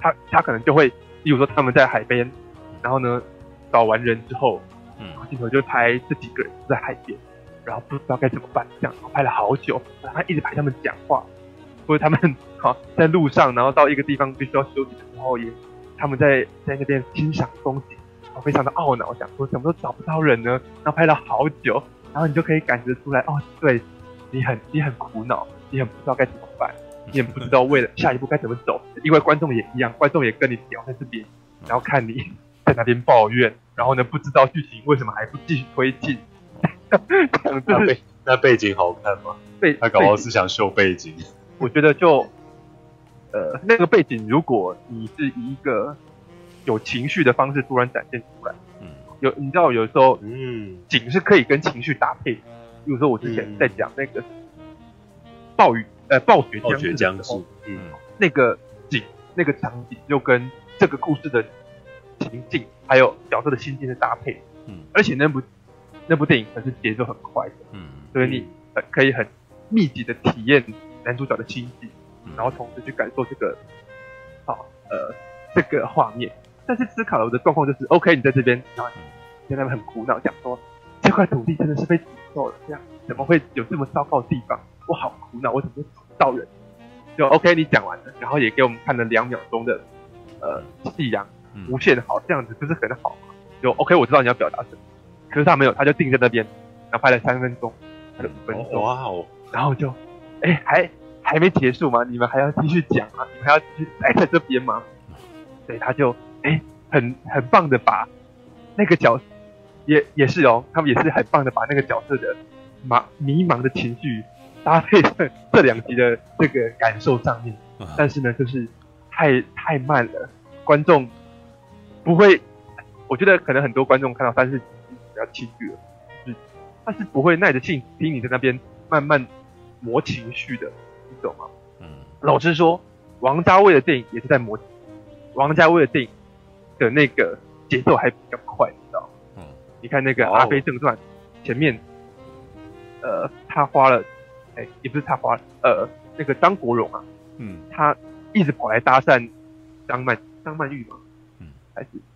他他可能就会，例如说他们在海边，然后呢找完人之后，嗯，镜头就拍这几个人在海边，然后不知道该怎么办，这样然后拍了好久，然后一直拍他们讲话。或者他们 好在路上，然后到一个地方必须要休息的时候，也他们在在那边欣赏风景，然后非常的懊恼，想说怎么都找不到人呢？然后拍了好久，然后你就可以感觉出来，哦，对，你很你很苦恼，你很不知道该怎么办，你也不知道为了下一步该怎么走，因为观众也一样，观众也跟你聊在这边，然后看你在那边抱怨，然后呢不知道剧情为什么还不继续推进，那背 那背景好看吗？背他搞不好是想秀背景。我觉得就，呃，那个背景，如果你是以一个有情绪的方式突然展现出来。嗯，有你知道有时候嗯，景是可以跟情绪搭配的。比如说我之前在讲那个暴雨呃暴雪暴雪将至将至，嗯，那个景那个场景就跟这个故事的情境还有角色的心境的搭配。嗯，而且那部那部电影可是节奏很快的，嗯，所以你很可以很密集的体验男主角的心境，嗯然后同时去感受这个，好呃这个画面。但是斯卡罗的状况就是，OK，你在这边，然后你在那边很苦恼，讲说这块土地真的是被诅咒了，这样怎么会有这么糟糕的地方？我好苦恼，我怎么会到人？就 OK，你讲完了，然后也给我们看了两秒钟的呃夕阳，嗯无限好，这样子不是很好吗？就 OK，我知道你要表达什么，可是他没有，他就定在那边，然后拍了三分钟，五分钟，哇哦，然后就，哎，还还没结束吗？你们还要继续讲吗？你们还要继续待在这边吗？所以他就，哎，很很棒的把那个角，也也是哦，他们也是很棒的把那个角色的茫迷茫的情绪搭配在这两集的这个感受上面，但是呢，就是太太慢了，观众不会。我觉得可能很多观众看到三四集比较轻剧了，就是他是不会耐着性听你在那边慢慢磨情绪的，你懂吗？嗯，老实说，王家卫的电影也是在磨，王家卫的电影的那个节奏还比较快，你知道吗？嗯，你看那个《阿飞正传》前面，呃，他花了，哎，也不是他花了，呃，那个张国荣啊，嗯，他一直跑来搭讪张曼张曼玉嘛。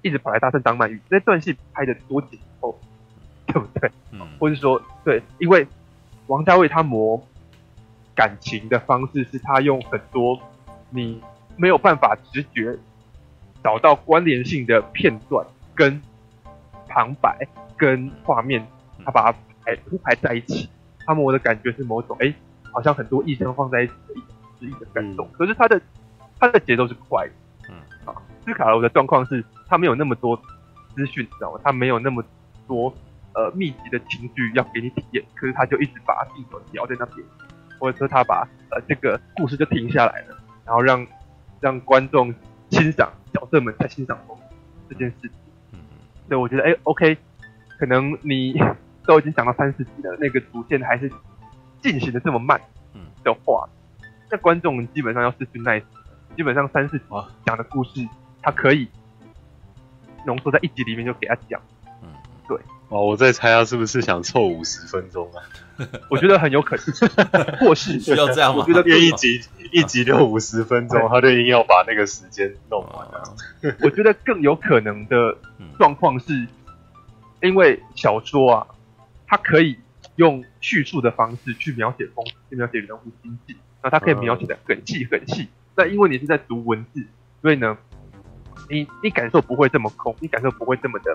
一直跑来搭讪张曼玉，那段戏拍的多紧凑，对不对？嗯，或是说，对，因为王家卫他磨感情的方式是他用很多你没有办法直觉找到关联性的片段跟旁白跟画面，他把它排铺排在一起，他磨的感觉是某种哎，好像很多意象放在一起的一种诗意的感动，可是他的他的节奏是快的。斯卡罗的状况是，他没有那么多资讯，你知道吗？他没有那么多呃密集的情绪要给你体验，可是他就一直把镜头调在那边，或者说他把呃这个故事就停下来了，然后让让观众欣赏角色们在欣赏这件事情。所以我觉得，哎，OK，可能你都已经讲到三四集了，那个主线还是进行的这么慢的话，那观众基本上要失去耐心，基本上三四集讲的故事。他可以浓缩在一集里面就给他讲，嗯，对。哦，我在猜他是不是想凑五十分钟啊？我觉得很有可能，或是需要这样吗？我觉得 一集一集就五十分钟，他就一定要把那个时间弄完了。我觉得更有可能的状况是，因为小说啊，它可以用叙述的方式去描写风，去描写人物心境，然后它可以描写的很细很细。那因为你是在读文字，所以呢。你你感受不会这么空，你感受不会这么的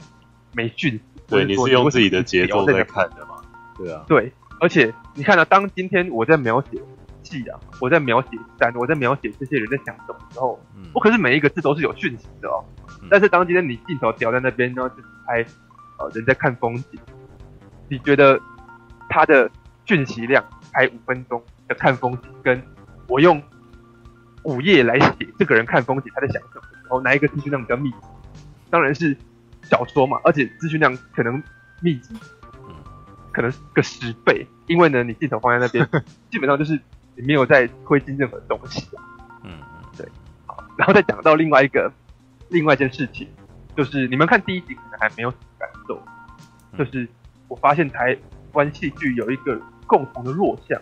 没讯。对，你是用自己的节奏在看的嘛？对啊。对，而且你看到、啊，当今天我在描写夕阳，我在描写山，我在描写这些人在想什么时候，嗯、我可是每一个字都是有讯息的哦。嗯、但是当今天你镜头调在那边，然后就是拍呃人在看风景，你觉得他的讯息量拍五分钟的看风景，跟我用午夜来写这个人看风景他在想什么？哦，哪一个资讯量比较密集？当然是小说嘛，而且资讯量可能密集，可能个十倍，因为呢，你镜头放在那边，基本上就是你没有在推进任何东西啊。嗯嗯，对。好，然后再讲到另外一个另外一件事情，就是你们看第一集可能还没有什么感受，就是我发现台湾戏剧有一个共同的弱项，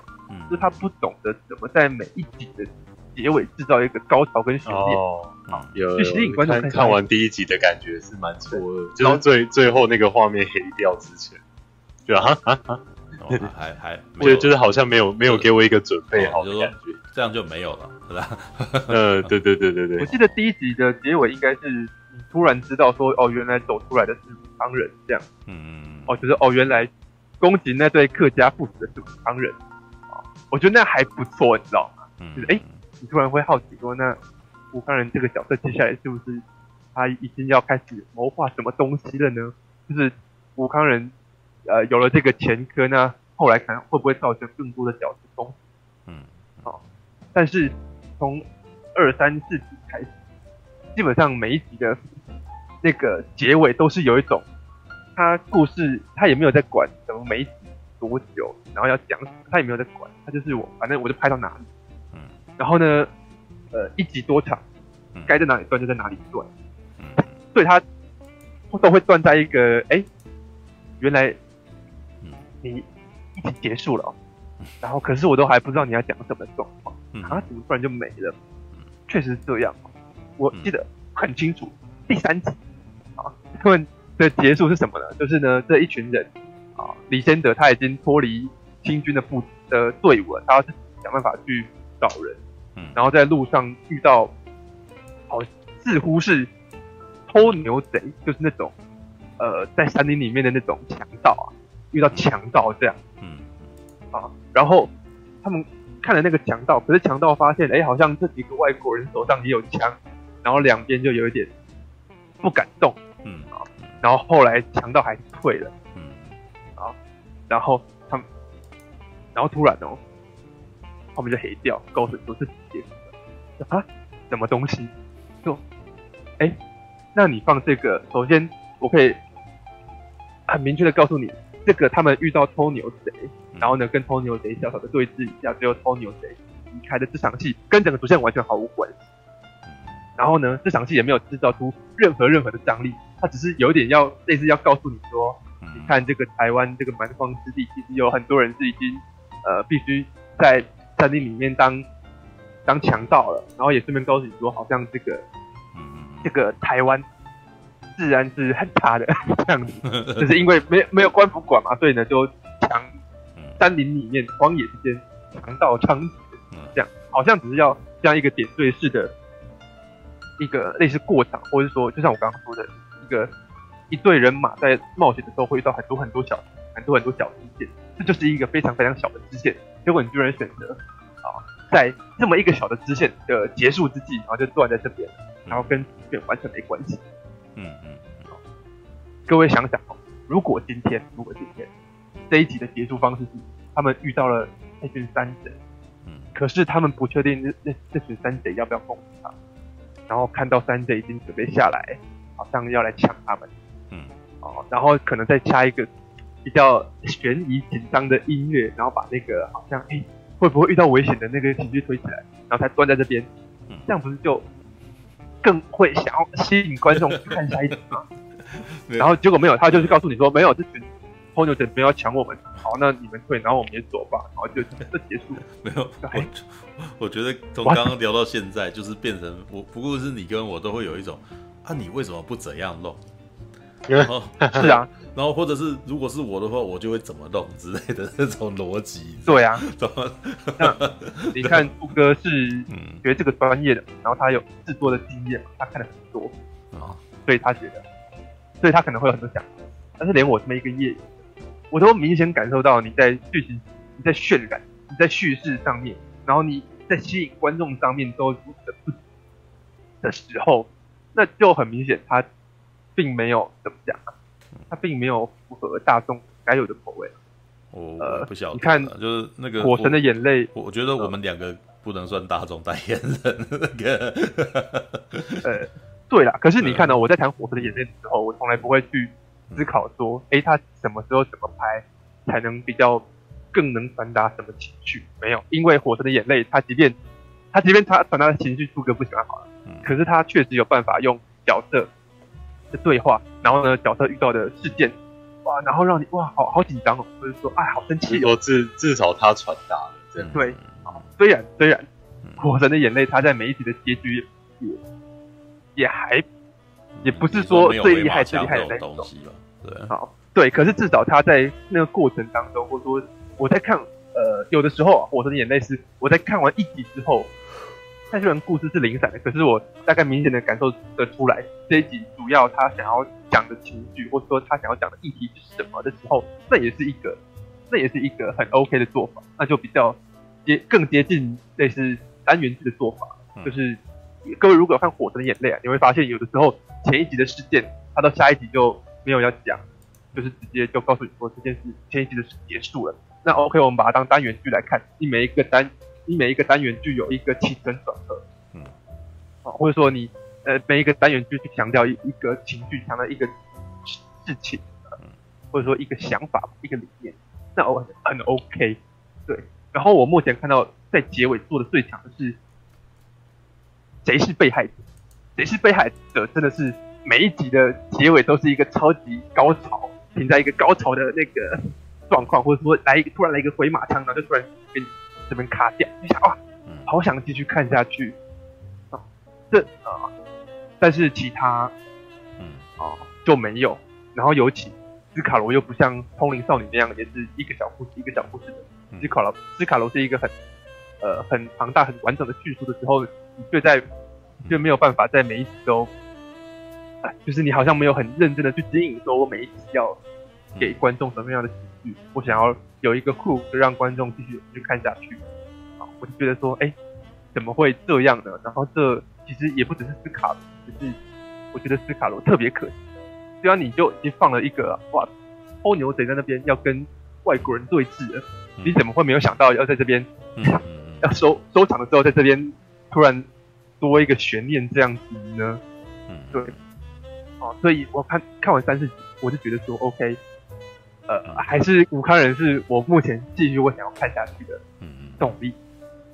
就是他不懂得怎么在每一集的。结尾制造一个高潮跟悬念。哦，好有，就吸引观众看看完第一集的感觉是蛮错愕，就是最最后那个画面黑掉之前，对啊哈啊哈，还还，就就是好像没有没有给我一个准备好的感觉，这样就没有了，是吧？呃，对对对对对，我记得第一集的结尾应该是你突然知道说，哦，原来走出来的是武昌人这样，嗯嗯，哦，就是哦，原来攻击那对客家父子的是武昌人，我觉得那还不错，你知道吗？就是哎。你突然会好奇说，那武康人这个角色接下来是不是他已经要开始谋划什么东西了呢？就是武康人呃有了这个前科呢，后来可能会不会造成更多的角色冲突？嗯，好，但是从二三四集开始，基本上每一集的那个结尾都是有一种，他故事他也没有在管什么每集多久，然后要讲什么，他也没有在管，他就是我反正我就拍到哪里，嗯，然后呢，呃，一集多长，该在哪里断就在哪里断，嗯，所以他都会断在一个哎，原来，你一集结束了，哦，然后可是我都还不知道你要讲什么状况，啊，怎么突然就没了？确实是这样，我记得很清楚，第三集啊。他们的结束是什么呢？就是呢，这一群人啊，李先德他已经脱离清军的部的队伍了，他要去想办法去找人，嗯，然后在路上遇到，好似乎是偷牛贼，就是那种呃，在山林里面的那种强盗啊，遇到强盗这样，嗯，啊，然后他们看了那个强盗，可是强盗发现，哎，好像这几个外国人手上也有枪，然后两边就有一点不敢动。嗯。啊，然后后来强盗还是退了，嗯。啊，然后他们，然后突然哦，后面就黑掉，告诉你说是结束了啊，什么东西？说，哎，那你放这个，首先我可以很明确的告诉你，这个他们遇到偷牛贼，然后呢跟偷牛贼小小的对峙一下，最后偷牛贼离开的这场戏，跟整个主线完全毫无关系。然后呢，这场戏也没有制造出任何任何的张力。他只是有点要类似要告诉你说，你看这个台湾这个蛮荒之地，其实有很多人是已经呃必须在山林里面当当强盗了，然后也顺便告诉你说，好像这个这个台湾自然是很差的 这样子，就是因为没没有官府管嘛，所以呢就强山林里面荒野之间强盗猖獗，这样好像只是要这样一个点缀式的一个类似过场，或者说就像我刚刚说的。一个一队人马在冒险的时候会遇到很多很多小很多很多小支线，这就是一个非常非常小的支线。结果你居然选择啊，在这么一个小的支线的结束之际，然后就断在这边，然后跟主线完全没关系。嗯嗯。各位想想哦，如果今天如果今天这一集的结束方式是他们遇到了那群山贼，嗯，可是他们不确定那那这群山贼要不要攻击他，然后看到山贼已经准备下来。好像要来抢他们，嗯，哦，然后可能再加一个比较悬疑紧张的音乐，然后把那个好像哎会不会遇到危险的那个情绪推起来，然后才端在这边，嗯，这样不是就更会想要吸引观众去看下一集吗？然后结果没有，他就是告诉你说没有，这群偷牛贼没有抢我们，好，那你们退，然后我们也走吧，然后就这结束了。没有，我我觉得从刚刚聊到现在，就是变成我不过是你跟我都会有一种。那、啊、你为什么不怎样弄？然后 是啊，然后或者是如果是我的话，我就会怎么弄之类的这种逻辑。对啊，怎么？你看杜哥是学这个专业的，然后他有制作的经验，他看了很多啊，所以他觉得，所以他可能会有很多想法。但是连我这么一个业余，我都明显感受到你在剧情、你在渲染、你在叙事上面，然后你在吸引观众上面都如此的不的时候。那就很明显，他并没有怎么讲，它并没有符合大众该有的口味。我呃，不晓得，你看，就是那个《火神的眼泪》，我我觉得我们两个不能算大众代言人。那个，呃，对啦，可是你看呢，我在谈《火神的眼泪》的时候，我从来不会去思考说，哎，他什么时候怎么拍才能比较更能传达什么情绪？没有，因为《火神的眼泪》，他即便他即便他传达的情绪，猪哥不喜欢好了。可是他确实有办法用角色的对话，然后呢，角色遇到的事件，哇，然后让你哇，好好紧张哦，或者说哎，好生气哦。至至少他传达了这样。对，虽然虽然《火神的眼泪》他在每一集的结局也也还也不是说最厉害最厉害的那种东西吧？对，好，对，可是至少他在那个过程当中，或者说我在看呃，有的时候啊，《火神的眼泪》是我在看完一集之后。但这段故事是零散的，可是我大概明显的感受得出来，这一集主要他想要讲的情绪，或者说他想要讲的议题是什么的时候，那也是一个，那也是一个很 OK 的做法，那就比较接更接近类似单元剧的做法，就是各位如果有看《火神的眼泪》啊，你会发现有的时候前一集的事件，他到下一集就没有要讲，就是直接就告诉你说这件事前一集的事结束了，那 OK，我们把它当单元剧来看，你每一个单。你每一个单元具有一个起承转合，嗯，啊，或者说你呃每一个单元就去强调一一个情绪，强调一个事情，或者说一个想法，一个理念，那我很 OK。对，然后我目前看到在结尾做的最强的是谁是被害者？谁是被害者？真的是每一集的结尾都是一个超级高潮，停在一个高潮的那个状况，或者说来一个突然来一个回马枪，然后就突然给你这边卡掉，你想哇，好想继续看下去。啊！这啊，但是其他嗯。啊就没有，然后尤其斯卡罗又不像通灵少女那样，也是一个小故事一个小故事的。斯卡罗斯卡罗是一个很呃很庞大很完整的叙述的时候，你却在却没有办法在每一集都，哎，就是你好像没有很认真的去指引，说我每一集要给观众什么样的情绪，我想要有一个 hook 让观众继续去看下去，啊，我就觉得说，哎，怎么会这样呢？然后这其实也不只是斯卡罗，只是我觉得斯卡罗特别可惜，虽然你就已经放了一个哇，偷牛贼在那边要跟外国人对峙了。你怎么会没有想到要在这边，要收收场的时候，在这边突然多一个悬念这样子呢？嗯，对，哦，所以我看看完三四集，我就觉得说，OK，呃，还是吴康仁是我目前继续我想要看下去的动力。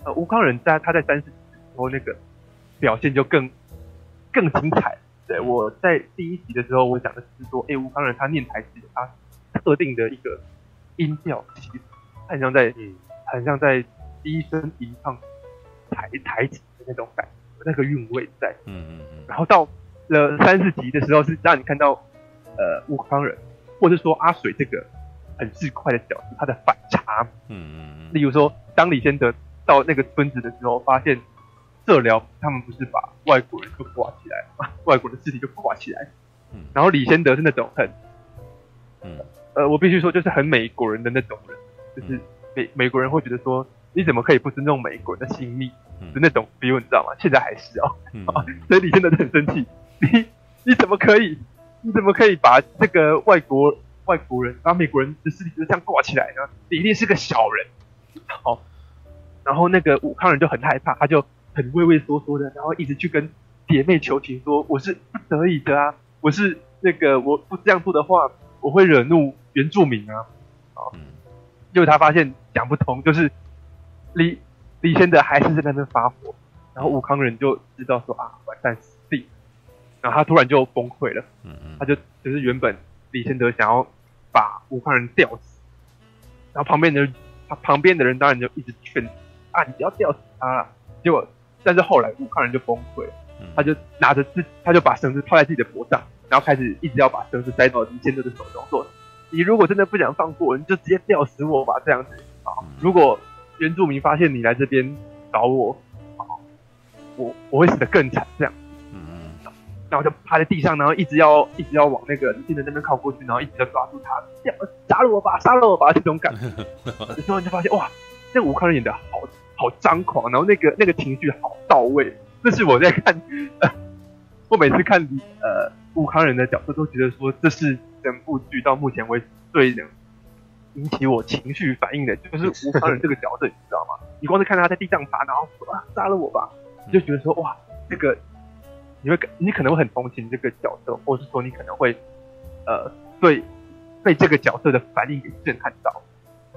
呃，吴康仁在他在三十集的时候那个表现就更更精彩。对，我在第一集的时候，我讲的是说，哎，吴康仁他念台词他特定的一个音调。其实很像在，嗯，很像在低声吟唱台台词的那种感觉，那个韵味在，嗯嗯嗯。然后到了三四集的时候，是让你看到，呃，吴康仁，或者说阿水这个很市侩的角色，他的反差，嗯。例如说，当李先德到那个村子的时候，发现社寮他们不是把外国人就挂起来，外国的尸体就挂起来，嗯。然后李先德是那种很，嗯，呃，我必须说，就是很美国人的那种人。就是美美国人会觉得说，你怎么可以不尊重美国人的性命？就那种 feel 你知道吗？现在还是哦，啊，所以李先德很生气，你你怎么可以，你怎么可以把这个外国外国人，把美国人的尸体就这样挂起来呢？你一定是个小人。好，然后那个武康人就很害怕，他就很畏畏缩缩的，然后一直去跟姐妹求情说，我是不得已的啊，我是那个我不这样做的话，我会惹怒原住民啊，好。结果他发现讲不通，就是李李先德还是在那边发火，然后武康人就知道说啊，完蛋死定，然后他突然就崩溃了，嗯嗯，他就就是原本李仙得想要把吴慷仁吊死，然后旁边的他旁边的人当然就一直劝啊，你不要吊死他了，结果但是后来吴慷仁就崩溃了，他就拿着自他就把绳子套在自己的脖子上，然后开始一直要把绳子塞到李仙得的手中说。你如果真的不想放过，你就直接吊死我吧，这样子啊！如果原住民发现你来这边找我，啊，我我会死得更惨，这样。然后就趴在地上，然后一直要一直要往那个李仙得那边靠过去，然后一直要抓住他，这样杀了我吧，杀了我吧，这种感觉。有时候你就发现哇，那个吴康仁演的好好张狂，然后那个那个情绪好到位。这是我在看，呃、我每次看呃吴康仁的角色，都觉得说这是。整部剧到目前为止最能引起我情绪反应的，就是吴康仁这个角色，你知道吗？你光是看他在地上爬，然后说啊杀了我吧，你就觉得说哇，这个你会你可能会很同情这个角色，或是说你可能会呃对被这个角色的反应给震撼到，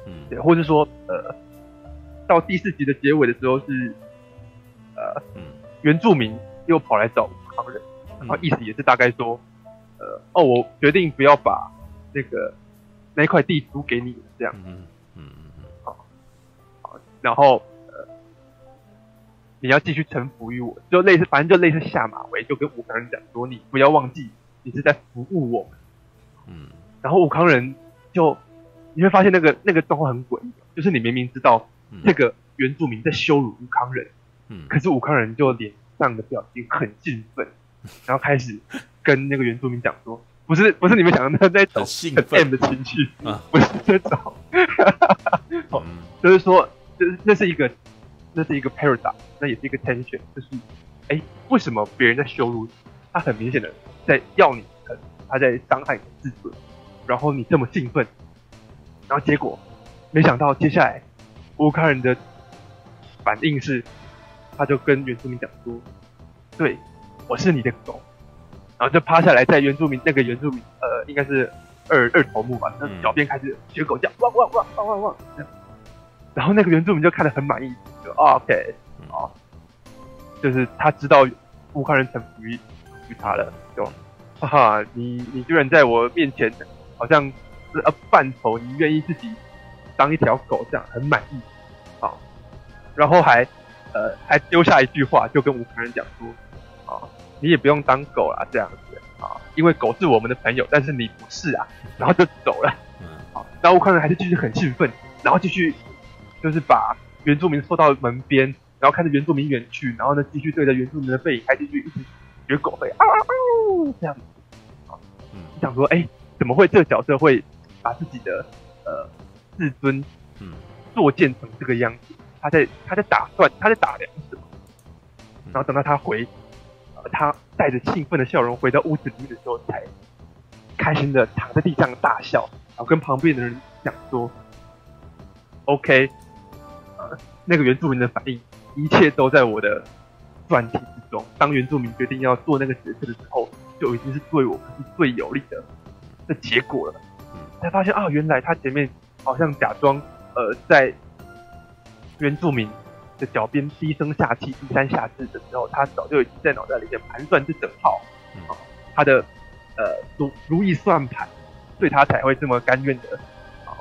嗯，对，或是说呃到第四集的结尾的时候是呃原住民又跑来找吴慷仁，然后意思也是大概说。呃哦，我决定不要把那个那块地租给你，这样。嗯嗯嗯好，好，然后呃，你要继续臣服于我，就类似，反正就类似下马威，就跟武康人讲说，你不要忘记，你是在服务我们。嗯。然后武康人就你会发现那个那个状况很诡异，就是你明明知道这个原住民在羞辱武康人，嗯，可是武康人就脸上的表情很兴奋，然后开始。跟那个原住民讲说，不是不是你们想的那种很 M 的情绪，啊不是这种，哦，就是说，就是那是一个，那是一个 paradox，那也是一个 tension，就是，哎，为什么别人在羞辱你，他很明显的在要你疼，他在伤害你的自尊，然后你这么兴奋，然后结果，没想到接下来乌克兰人的反应是，他就跟原住民讲说，对。我是你的狗，然后就趴下来在原住民那个原住民呃应该是二二头目吧，那脚边开始学狗叫汪汪汪汪汪汪，然后那个原住民就看得很满意，就、哦、OK 哦，就是他知道乌克兰人臣服于于他了，就哈哈，你你居然在我面前好像是呃半头，你愿意自己当一条狗这样很满意啊、哦，然后还呃还丢下一句话，就跟乌克兰人讲说啊、哦，你也不用当狗啦这样子啊、哦，因为狗是我们的朋友，但是你不是啊，然后就走了，好、哦，然后乌克兰人还是继续很兴奋，然后继续就是把原住民送到门边，然后看着原住民远去，然后呢继续对着原住民的背影还继续一直学狗吠啊啊啊这样子，啊、哦，你想说哎，怎么会这个角色会把自己的呃自尊嗯作践成这个样子？他在他在打算他在打量什么？然后等到他回，呃、他带着兴奋的笑容回到屋子里面的时候，才开心的躺在地上大笑，然后跟旁边的人讲说：“OK，那个原住民的反应，一切都在我的算计之中。当原住民决定要做那个决策的时候，就已经是对我们是最有利的的结果了。才发现啊，原来他前面好像假装呃在。”原住民的脚边低声下气、低三下四的时候，他早就已经在脑袋里面盘算这整套，啊，他的呃如如意算盘，所以他才会这么甘愿的啊，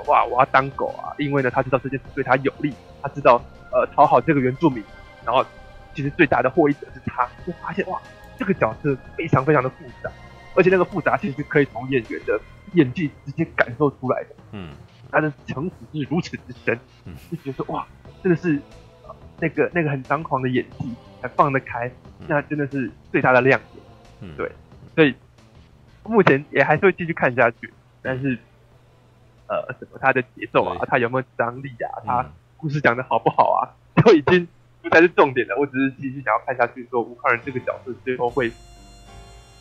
哇，我要当狗啊！因为呢，他知道这件事对他有利，他知道呃讨好这个原住民，然后其实最大的获益者是他，就发现哇，这个角色非常非常的复杂，而且那个复杂性是可以从演员的演技直接感受出来的，嗯，他的城府是如此之深，嗯，就觉得说哇。真的是，那个那个很张狂的演技，还放得开，那真的是最大的亮点。嗯，对，所以目前也还是会继续看下去，但是，呃，什么他的节奏啊，他有没有张力啊，他故事讲的好不好啊，都已经不才是重点了。我只是继续想要看下去，说吴康仁这个角色最后会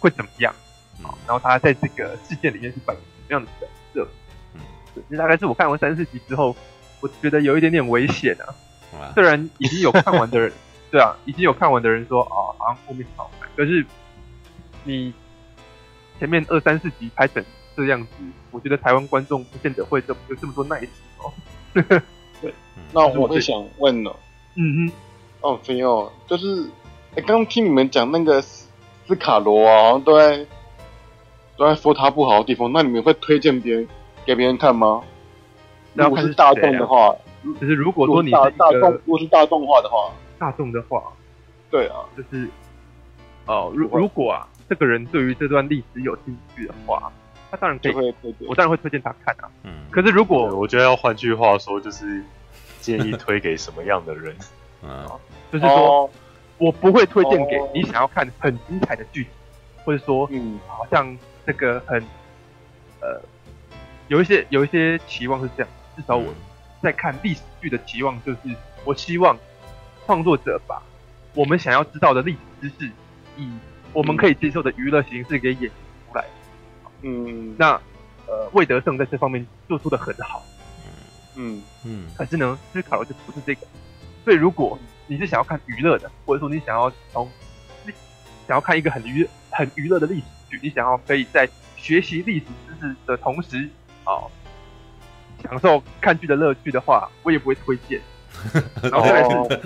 会怎么样啊？然后他在这个事件里面是扮演什么样的角色？嗯，这大概是我看完三四集之后。我觉得有一点点危险啊！虽然已经有看完的人，对啊，已经有看完的人说啊，好像后面好看，可是你前面二三四集拍成这样子，我觉得台湾观众不见得会这么有这么多耐心哦。对，那我会想问了，嗯哼，哦，朋友，就是哎，刚刚听你们讲那个斯卡罗啊，都在都在说他不好的地方，那你们会推荐别人给别人看吗？如果是大众的话，就是如果说你大大众，如果是大众化的话，大众的话，对啊，就是哦，如如果啊，这个人对于这段历史有兴趣的话，他当然可以，我当然会推荐他看啊。嗯，可是如果我觉得要换句话说，就是建议推给什么样的人？嗯，就是说我不会推荐给你想要看很精彩的剧，或者说，嗯，好像这个很呃，有一些有一些期望是这样。至少我在看历史剧的期望就是，我希望创作者把我们想要知道的历史知识，以我们可以接受的娱乐形式给演。嗯，那呃，魏德胜在这方面做出的很好。嗯嗯，可是呢，思考的就不是这个。所以，如果你是想要看娱乐的，或者说你想要从想要看一个很娱很娱乐的历史剧，你想要可以在学习历史知识的同时，哦。享受看剧的乐趣的话，我也不会推荐。然后再来是，哦、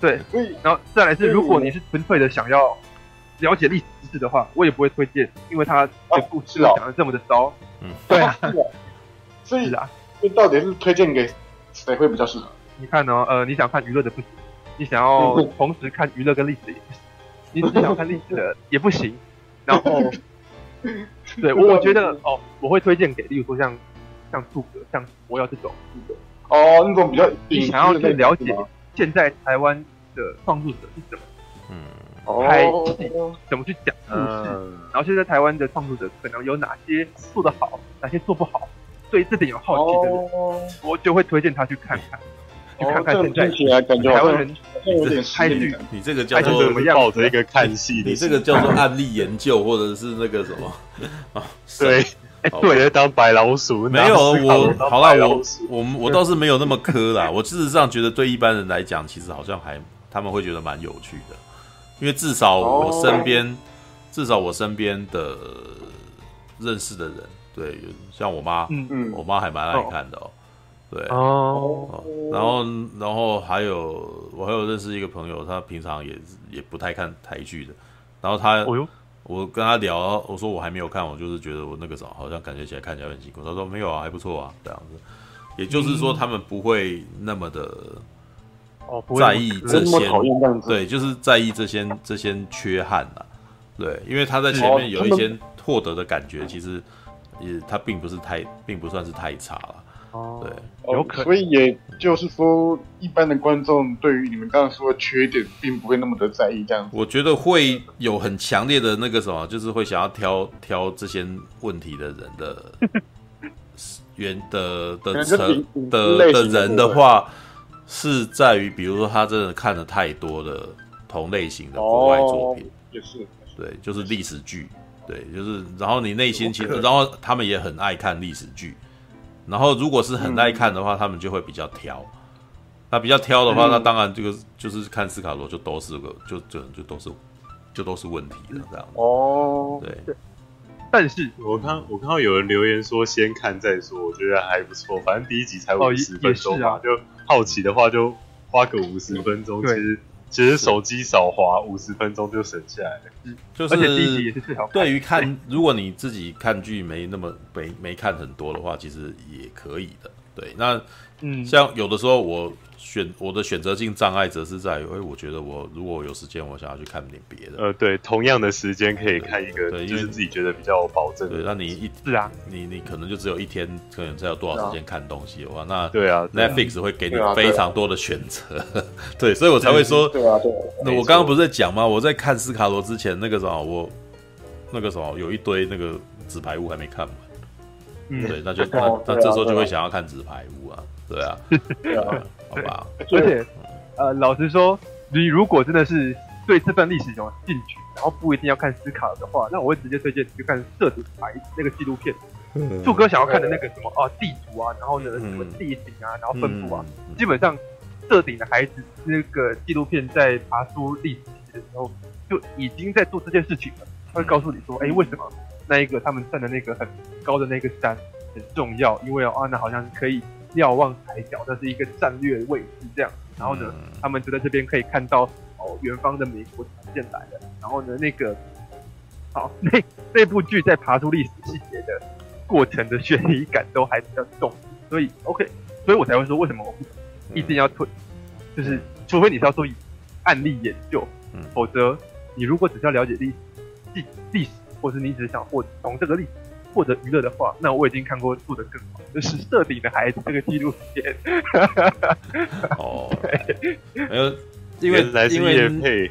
对，然后再来是，如果你是纯粹的想要了解历史知识的话，我也不会推荐，因为他的故事讲的这么的糟。嗯，对啊，所以啊，这到底是推荐给谁会比较适合？你看呢、哦？呃，你想看娱乐的不行，你想要同时看娱乐跟历史的也不行，你只想看历史的也不行。然后，对我我觉得哦，我会推荐给，例如说像。像诸葛，像我要这种，哦，那种比较你想要去了解现在台湾的创作者是什么，嗯，拍戏怎么去讲故事，然后现在台湾的创作者可能有哪些做得好，哪些做不好，对这点有好奇的人，我就会推荐他去看看，去看看现在台湾人拍剧，你这个叫做怎么样？抱着一个看戏，你这个叫做案例研究，或者是那个什么 啊？对。哎，对，当白老鼠没有我，好啦，我我我倒是没有那么磕啦。我事实上觉得，对一般人来讲，其实好像还他们会觉得蛮有趣的。因为至少我身边，至少我身边的认识的人，对，像我妈，嗯。嗯，我妈还蛮爱看的哦，对，哦，然后然后还有我还有认识一个朋友，他平常也也不太看台剧的，然后他，我跟他聊，我说我还没有看，我就是觉得我那个什么，好像感觉起来看起来很辛苦，他说没有啊，还不错啊，这样子，也就是说他们不会那么的。哦，不在意这些对，就是在意这些这些缺憾呐、啊，对，因为他在前面有一些获得的感觉，其实也他并不是太，并不算是太差了，哦，对，有可能所以也就是说，一般的观众对于你们刚刚说的缺点，并不会那么的在意这样子。我觉得会有很强烈的那个什么，就是会想要挑挑这些问题的人的 原的的的的人的话，是在于比如说他真的看了太多的同类型的国外作品。哦、也是，对，就是历史剧，对，就是，然后你内心其实，然后他们也很爱看历史剧，然后如果是很爱看的话，嗯、他们就会比较挑，那比较挑的话，嗯、那当然这个就是看斯卡罗就都是个，就就就都是就都是问题了这样。哦，对，但是我看我看到有人留言说先看再说，我觉得还不错，反正第一集才五十分钟嘛，哦啊、就好奇的话就花个五十分钟，其实。其实手机少滑五十分钟就省下来了，就是而且第一集也是最好。对于看，如果你自己看剧没那么没没看很多的话，其实也可以的。对，那嗯，像有的时候我。选我的选择性障碍则是在于，哎，我觉得我如果有时间，我想要去看点别的。呃，对，同样的时间可以看一个，对，就是自己觉得比较有保证。对，那你一是啊，你你可能就只有一天，可能才有多少时间看东西的话，那对啊，Netflix 会给你非常多的选择。对，所以我才会说，对啊，对。那我刚刚不是在讲吗？我在看斯卡罗之前，那个什么，我那个什么有一堆那个纸牌屋还没看完。嗯，对，那就那那这时候就会想要看纸牌屋啊，对啊，对啊。好吧，而且，呃，老实说，你如果真的是对这段历史有兴趣，然后不一定要看斯卡的话，那我会直接推荐你去看《设顶牌》那个纪录片。柱哥想要看的那个什么啊地图啊，然后呢什么地形啊，然后分布啊，基本上《设顶的孩子》那个纪录片在爬出历史的时候就已经在做这件事情了。他会告诉你说，哎，为什么那一个他们站的那个很高的那个山很重要？因为啊，那好像是可以。瞭望台角，那是一个战略位置，这样。然后呢，他们就在这边可以看到哦，远方的美国船舰来了。然后呢，那个好，那那部剧在爬出历史细节的过程的悬疑感都还比较重，所以 OK，所以我才会说为什么我不一定要推，就是除非你是要做案例研究，否则你如果只是要了解历历历史，或是你只是想获从这个历史。获得娱乐的话，那我已经看过做的更好，就是《设定的孩子》这个纪录片。哦，对，没有，因为因为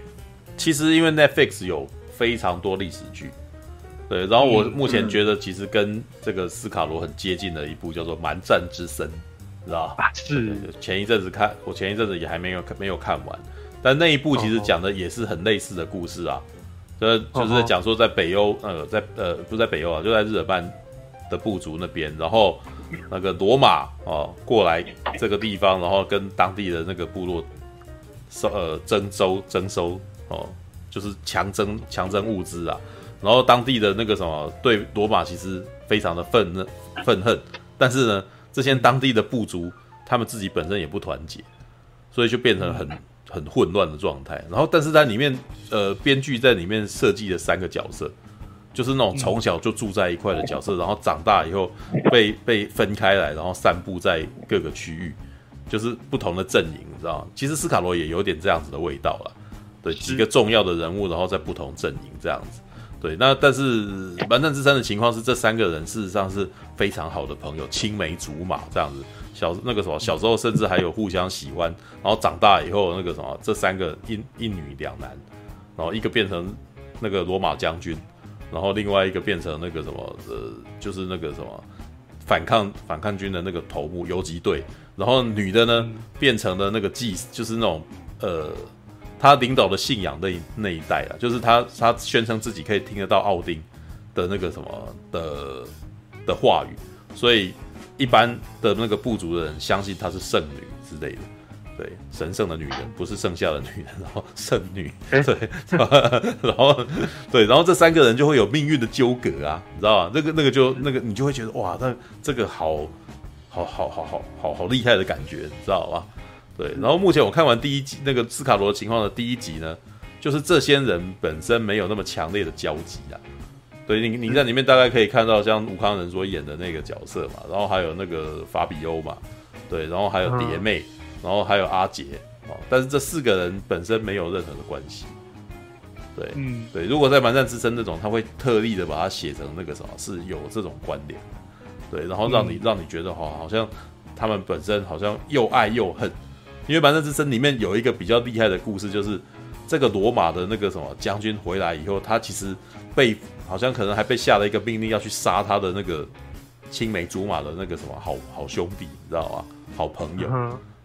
其实因为 Netflix 有非常多历史剧，对，然后我目前觉得其实跟这个斯卡罗很接近的一部叫做《蛮战之森》，知道吧？是。前一阵子看，我前一阵子也还没有没有看完，但那一部其实讲的也是很类似的故事啊。这就是在讲说，在北欧，呃，在呃，不在北欧啊，就在日耳曼的部族那边，然后那个罗马哦过来这个地方，然后跟当地的那个部落收呃征收征收哦，就是强征强征物资啊，然后当地的那个什么对罗马其实非常的愤怒愤恨，但是呢，这些当地的部族他们自己本身也不团结，所以就变成很。很混乱的状态，然后但是在里面，呃，编剧在里面设计了三个角色，就是那种从小就住在一块的角色，然后长大以后被被分开来，然后散布在各个区域，就是不同的阵营，你知道吗？其实斯卡罗也有点这样子的味道了，对，几个重要的人物，然后在不同阵营这样子，对，那但是蛮战之森的情况是，这三个人事实上是非常好的朋友，青梅竹马这样子。小那个什么，小时候甚至还有互相喜欢，然后长大以后那个什么，这三个一一女两男，然后一个变成那个罗马将军，然后另外一个变成那个什么呃，就是那个什么反抗反抗军的那个头目游击队，然后女的呢变成了那个祭司，就是那种呃，他领导的信仰那一那一代啊，就是他他宣称自己可以听得到奥丁的那个什么的的话语，所以。一般的那个部族的人相信她是圣女之类的，对，神圣的女人不是剩下的女人，然后圣女，欸、对，然后对，然后这三个人就会有命运的纠葛啊，你知道吗？那个那个就那个你就会觉得哇，那这个好好好好好好好厉害的感觉，你知道吗？对，然后目前我看完第一集那个斯卡罗的情况的第一集呢，就是这些人本身没有那么强烈的交集啊。对，你你在里面大概可以看到像吴康仁所演的那个角色嘛，然后还有那个法比欧嘛，对，然后还有蝶妹，然后还有阿杰哦，但是这四个人本身没有任何的关系。对，嗯，对，如果在《蛮战之声》这种，他会特地的把它写成那个什么，是有这种关联，对，然后让你让你觉得哈，好像他们本身好像又爱又恨，因为《蛮战之声》里面有一个比较厉害的故事，就是这个罗马的那个什么将军回来以后，他其实被。好像可能还被下了一个命令，要去杀他的那个青梅竹马的那个什么好好兄弟，你知道吗？好朋友，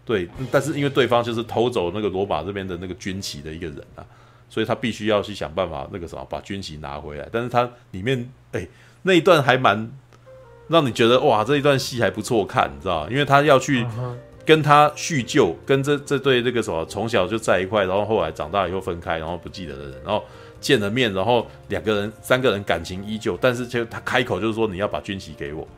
对。但是因为对方就是偷走那个罗马这边的那个军旗的一个人啊，所以他必须要去想办法那个什么把军旗拿回来。但是他里面哎那一段还蛮让你觉得哇，这一段戏还不错看，你知道吗？因为他要去跟他叙旧，跟这这对那个什么从小就在一块，然后后来长大以后分开，然后不记得的人，然后。见了面，然后两个人、三个人感情依旧，但是就他开口就是说你要把军旗给我，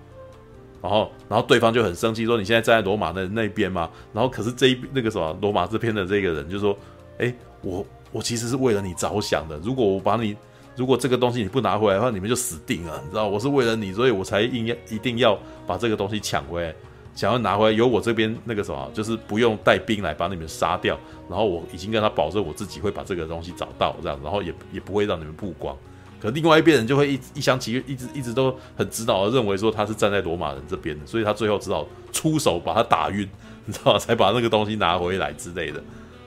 然后，然后对方就很生气说你现在站在罗马的那边吗？然后可是这一那个什么罗马这边的这个人就说，哎，我我其实是为了你着想的，如果我把你，如果这个东西你不拿回来的话，你们就死定了，你知道，我是为了你，所以我才硬要一定要把这个东西抢回来。想要拿回来，由我这边那个什么，就是不用带兵来把你们杀掉，然后我已经跟他保证我自己会把这个东西找到，这样，然后也也不会让你们曝光。可另外一边人就会一一厢情愿，一直一直都很指导认为说他是站在罗马人这边的，所以他最后只好出手把他打晕，你知道吗？才把那个东西拿回来之类的。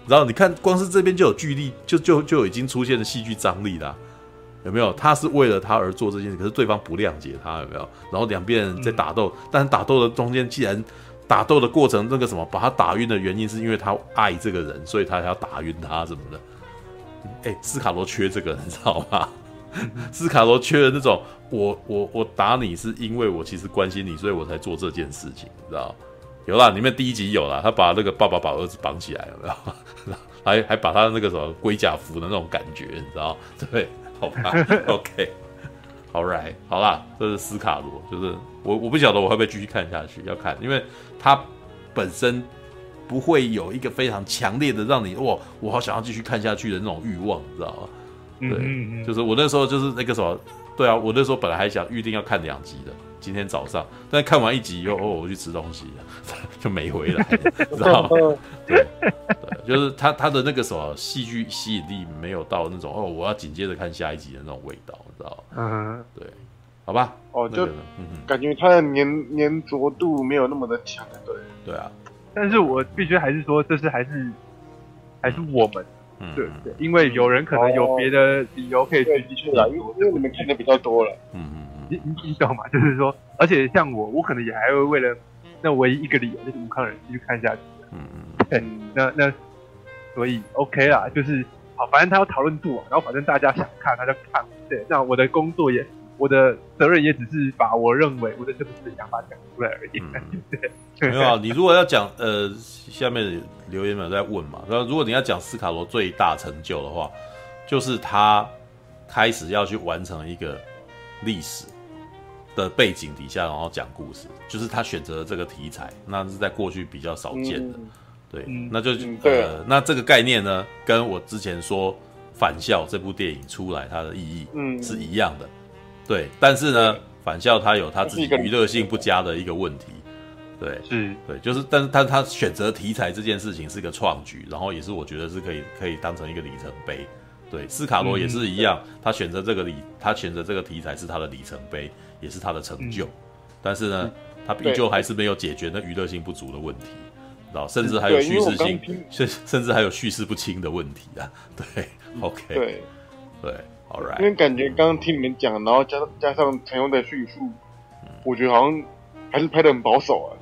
然后你看，光是这边就有剧力，就就就已经出现了戏剧张力啦。有没有？他是为了他而做这件事，可是对方不谅解他，有没有？然后两边人在打斗，嗯、但是打斗的中间，既然打斗的过程那个什么，把他打晕的原因是因为他爱这个人，所以他才要打晕他什么的。哎，斯卡罗缺这个，你知道吗？斯卡罗缺的那种，我我我打你是因为我其实关心你，所以我才做这件事情，你知道？有啦，里面第一集有啦，他把那个爸爸把儿子绑起来，有没有？还还把他那个什么龟甲服的那种感觉，你知道？对。好吧，OK，All right，好啦，这是斯卡罗，就是我我不晓得我会不会继续看下去，要看，因为他本身不会有一个非常强烈的让你哇，我好想要继续看下去的那种欲望，你知道吗？对，就是我那时候就是那个什么，对啊，我那时候本来还想预定要看两集的。今天早上，但看完一集以后，哦，我去吃东西 就没回来，知道吗？对，对，就是他他的那个什么戏剧吸引力没有到那种哦，我要紧接着看下一集的那种味道，知道吗？嗯，对，好吧。哦，就感觉他的粘粘着度没有那么的强，对。对啊，但是我必须还是说，这是还是还是我们，嗯，对对，因为有人可能有别的理由可以去的确啦，因为因为你们看的比较多了，嗯嗯。你你你懂吗？就是说，而且像我，我可能也还会为了那唯一一个理由，就是吴慷仁继续看下去。嗯嗯。对，那那所以 OK 啦，就是好，反正他有讨论度啊，然后反正大家想看他就看。对，那我的工作也，我的责任也只是把我认为我的这部分想法讲出来而已。嗯、对，没有啊，你如果要讲呃，下面留言们在问嘛，然后如果你要讲斯卡罗最大成就的话，就是他开始要去完成一个历史。的背景底下，然后讲故事，就是他选择这个题材，那是在过去比较少见的，嗯、对，嗯、那就呃，那这个概念呢，跟我之前说《返校》这部电影出来它的意义是一样的，嗯、对，但是呢，《返校》它有它自己娱乐性不佳的一个问题，对，是，对，就是，但是他他选择题材这件事情是个创举，然后也是我觉得是可以可以当成一个里程碑，对，斯卡罗也是一样，嗯、他选择这个里，他选择这个题材是他的里程碑。也是他的成就，嗯、但是呢，嗯、他依旧还是没有解决那娱乐性不足的问题，知道？甚至还有叙事性，甚甚至还有叙事不清的问题啊。对，OK，对。对，All right。因为感觉刚刚听你们讲，然后加加上陈勇的叙述，嗯、我觉得好像还是拍的很保守啊。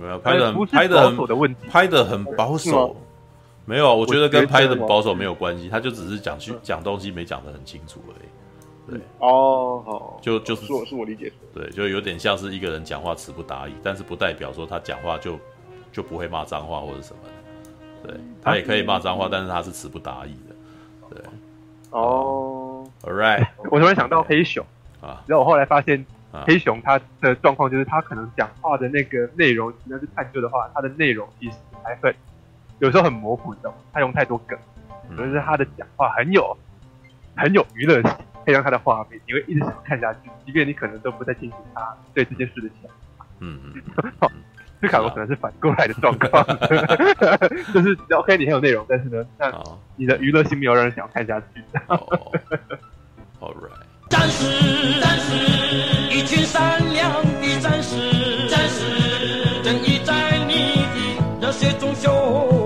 没有拍的很的问题。拍的很保守，没有，我觉得跟拍的保守没有关系，他就只是讲去讲东西没讲的很清楚而已。对。哦，好，就就是是我是我理解，对，就有点像是一个人讲话词不达意，但是不代表说他讲话就就不会骂脏话或者什么的，对，他也可以骂脏话，但是他是词不达意的。对，哦，All right，我突然想到黑熊。啊，然后我后来发现黑熊他的状况就是他可能讲话的那个内容，你要去探究的话，他的内容其实还很有时候很模糊的，他用太多梗，可是他的讲话很有很有娱乐性，配上他的画面，你会一直想看下去，即便你可能都不太清楚他对这件事的想法。嗯嗯。好，卡罗可能是反过来的状况，就是 OK 你很有内容，但是呢，你的娱乐性没有让人想要看下去。，All right。战士，战士，一群善良的战士，战士，正义在你的热血中熊。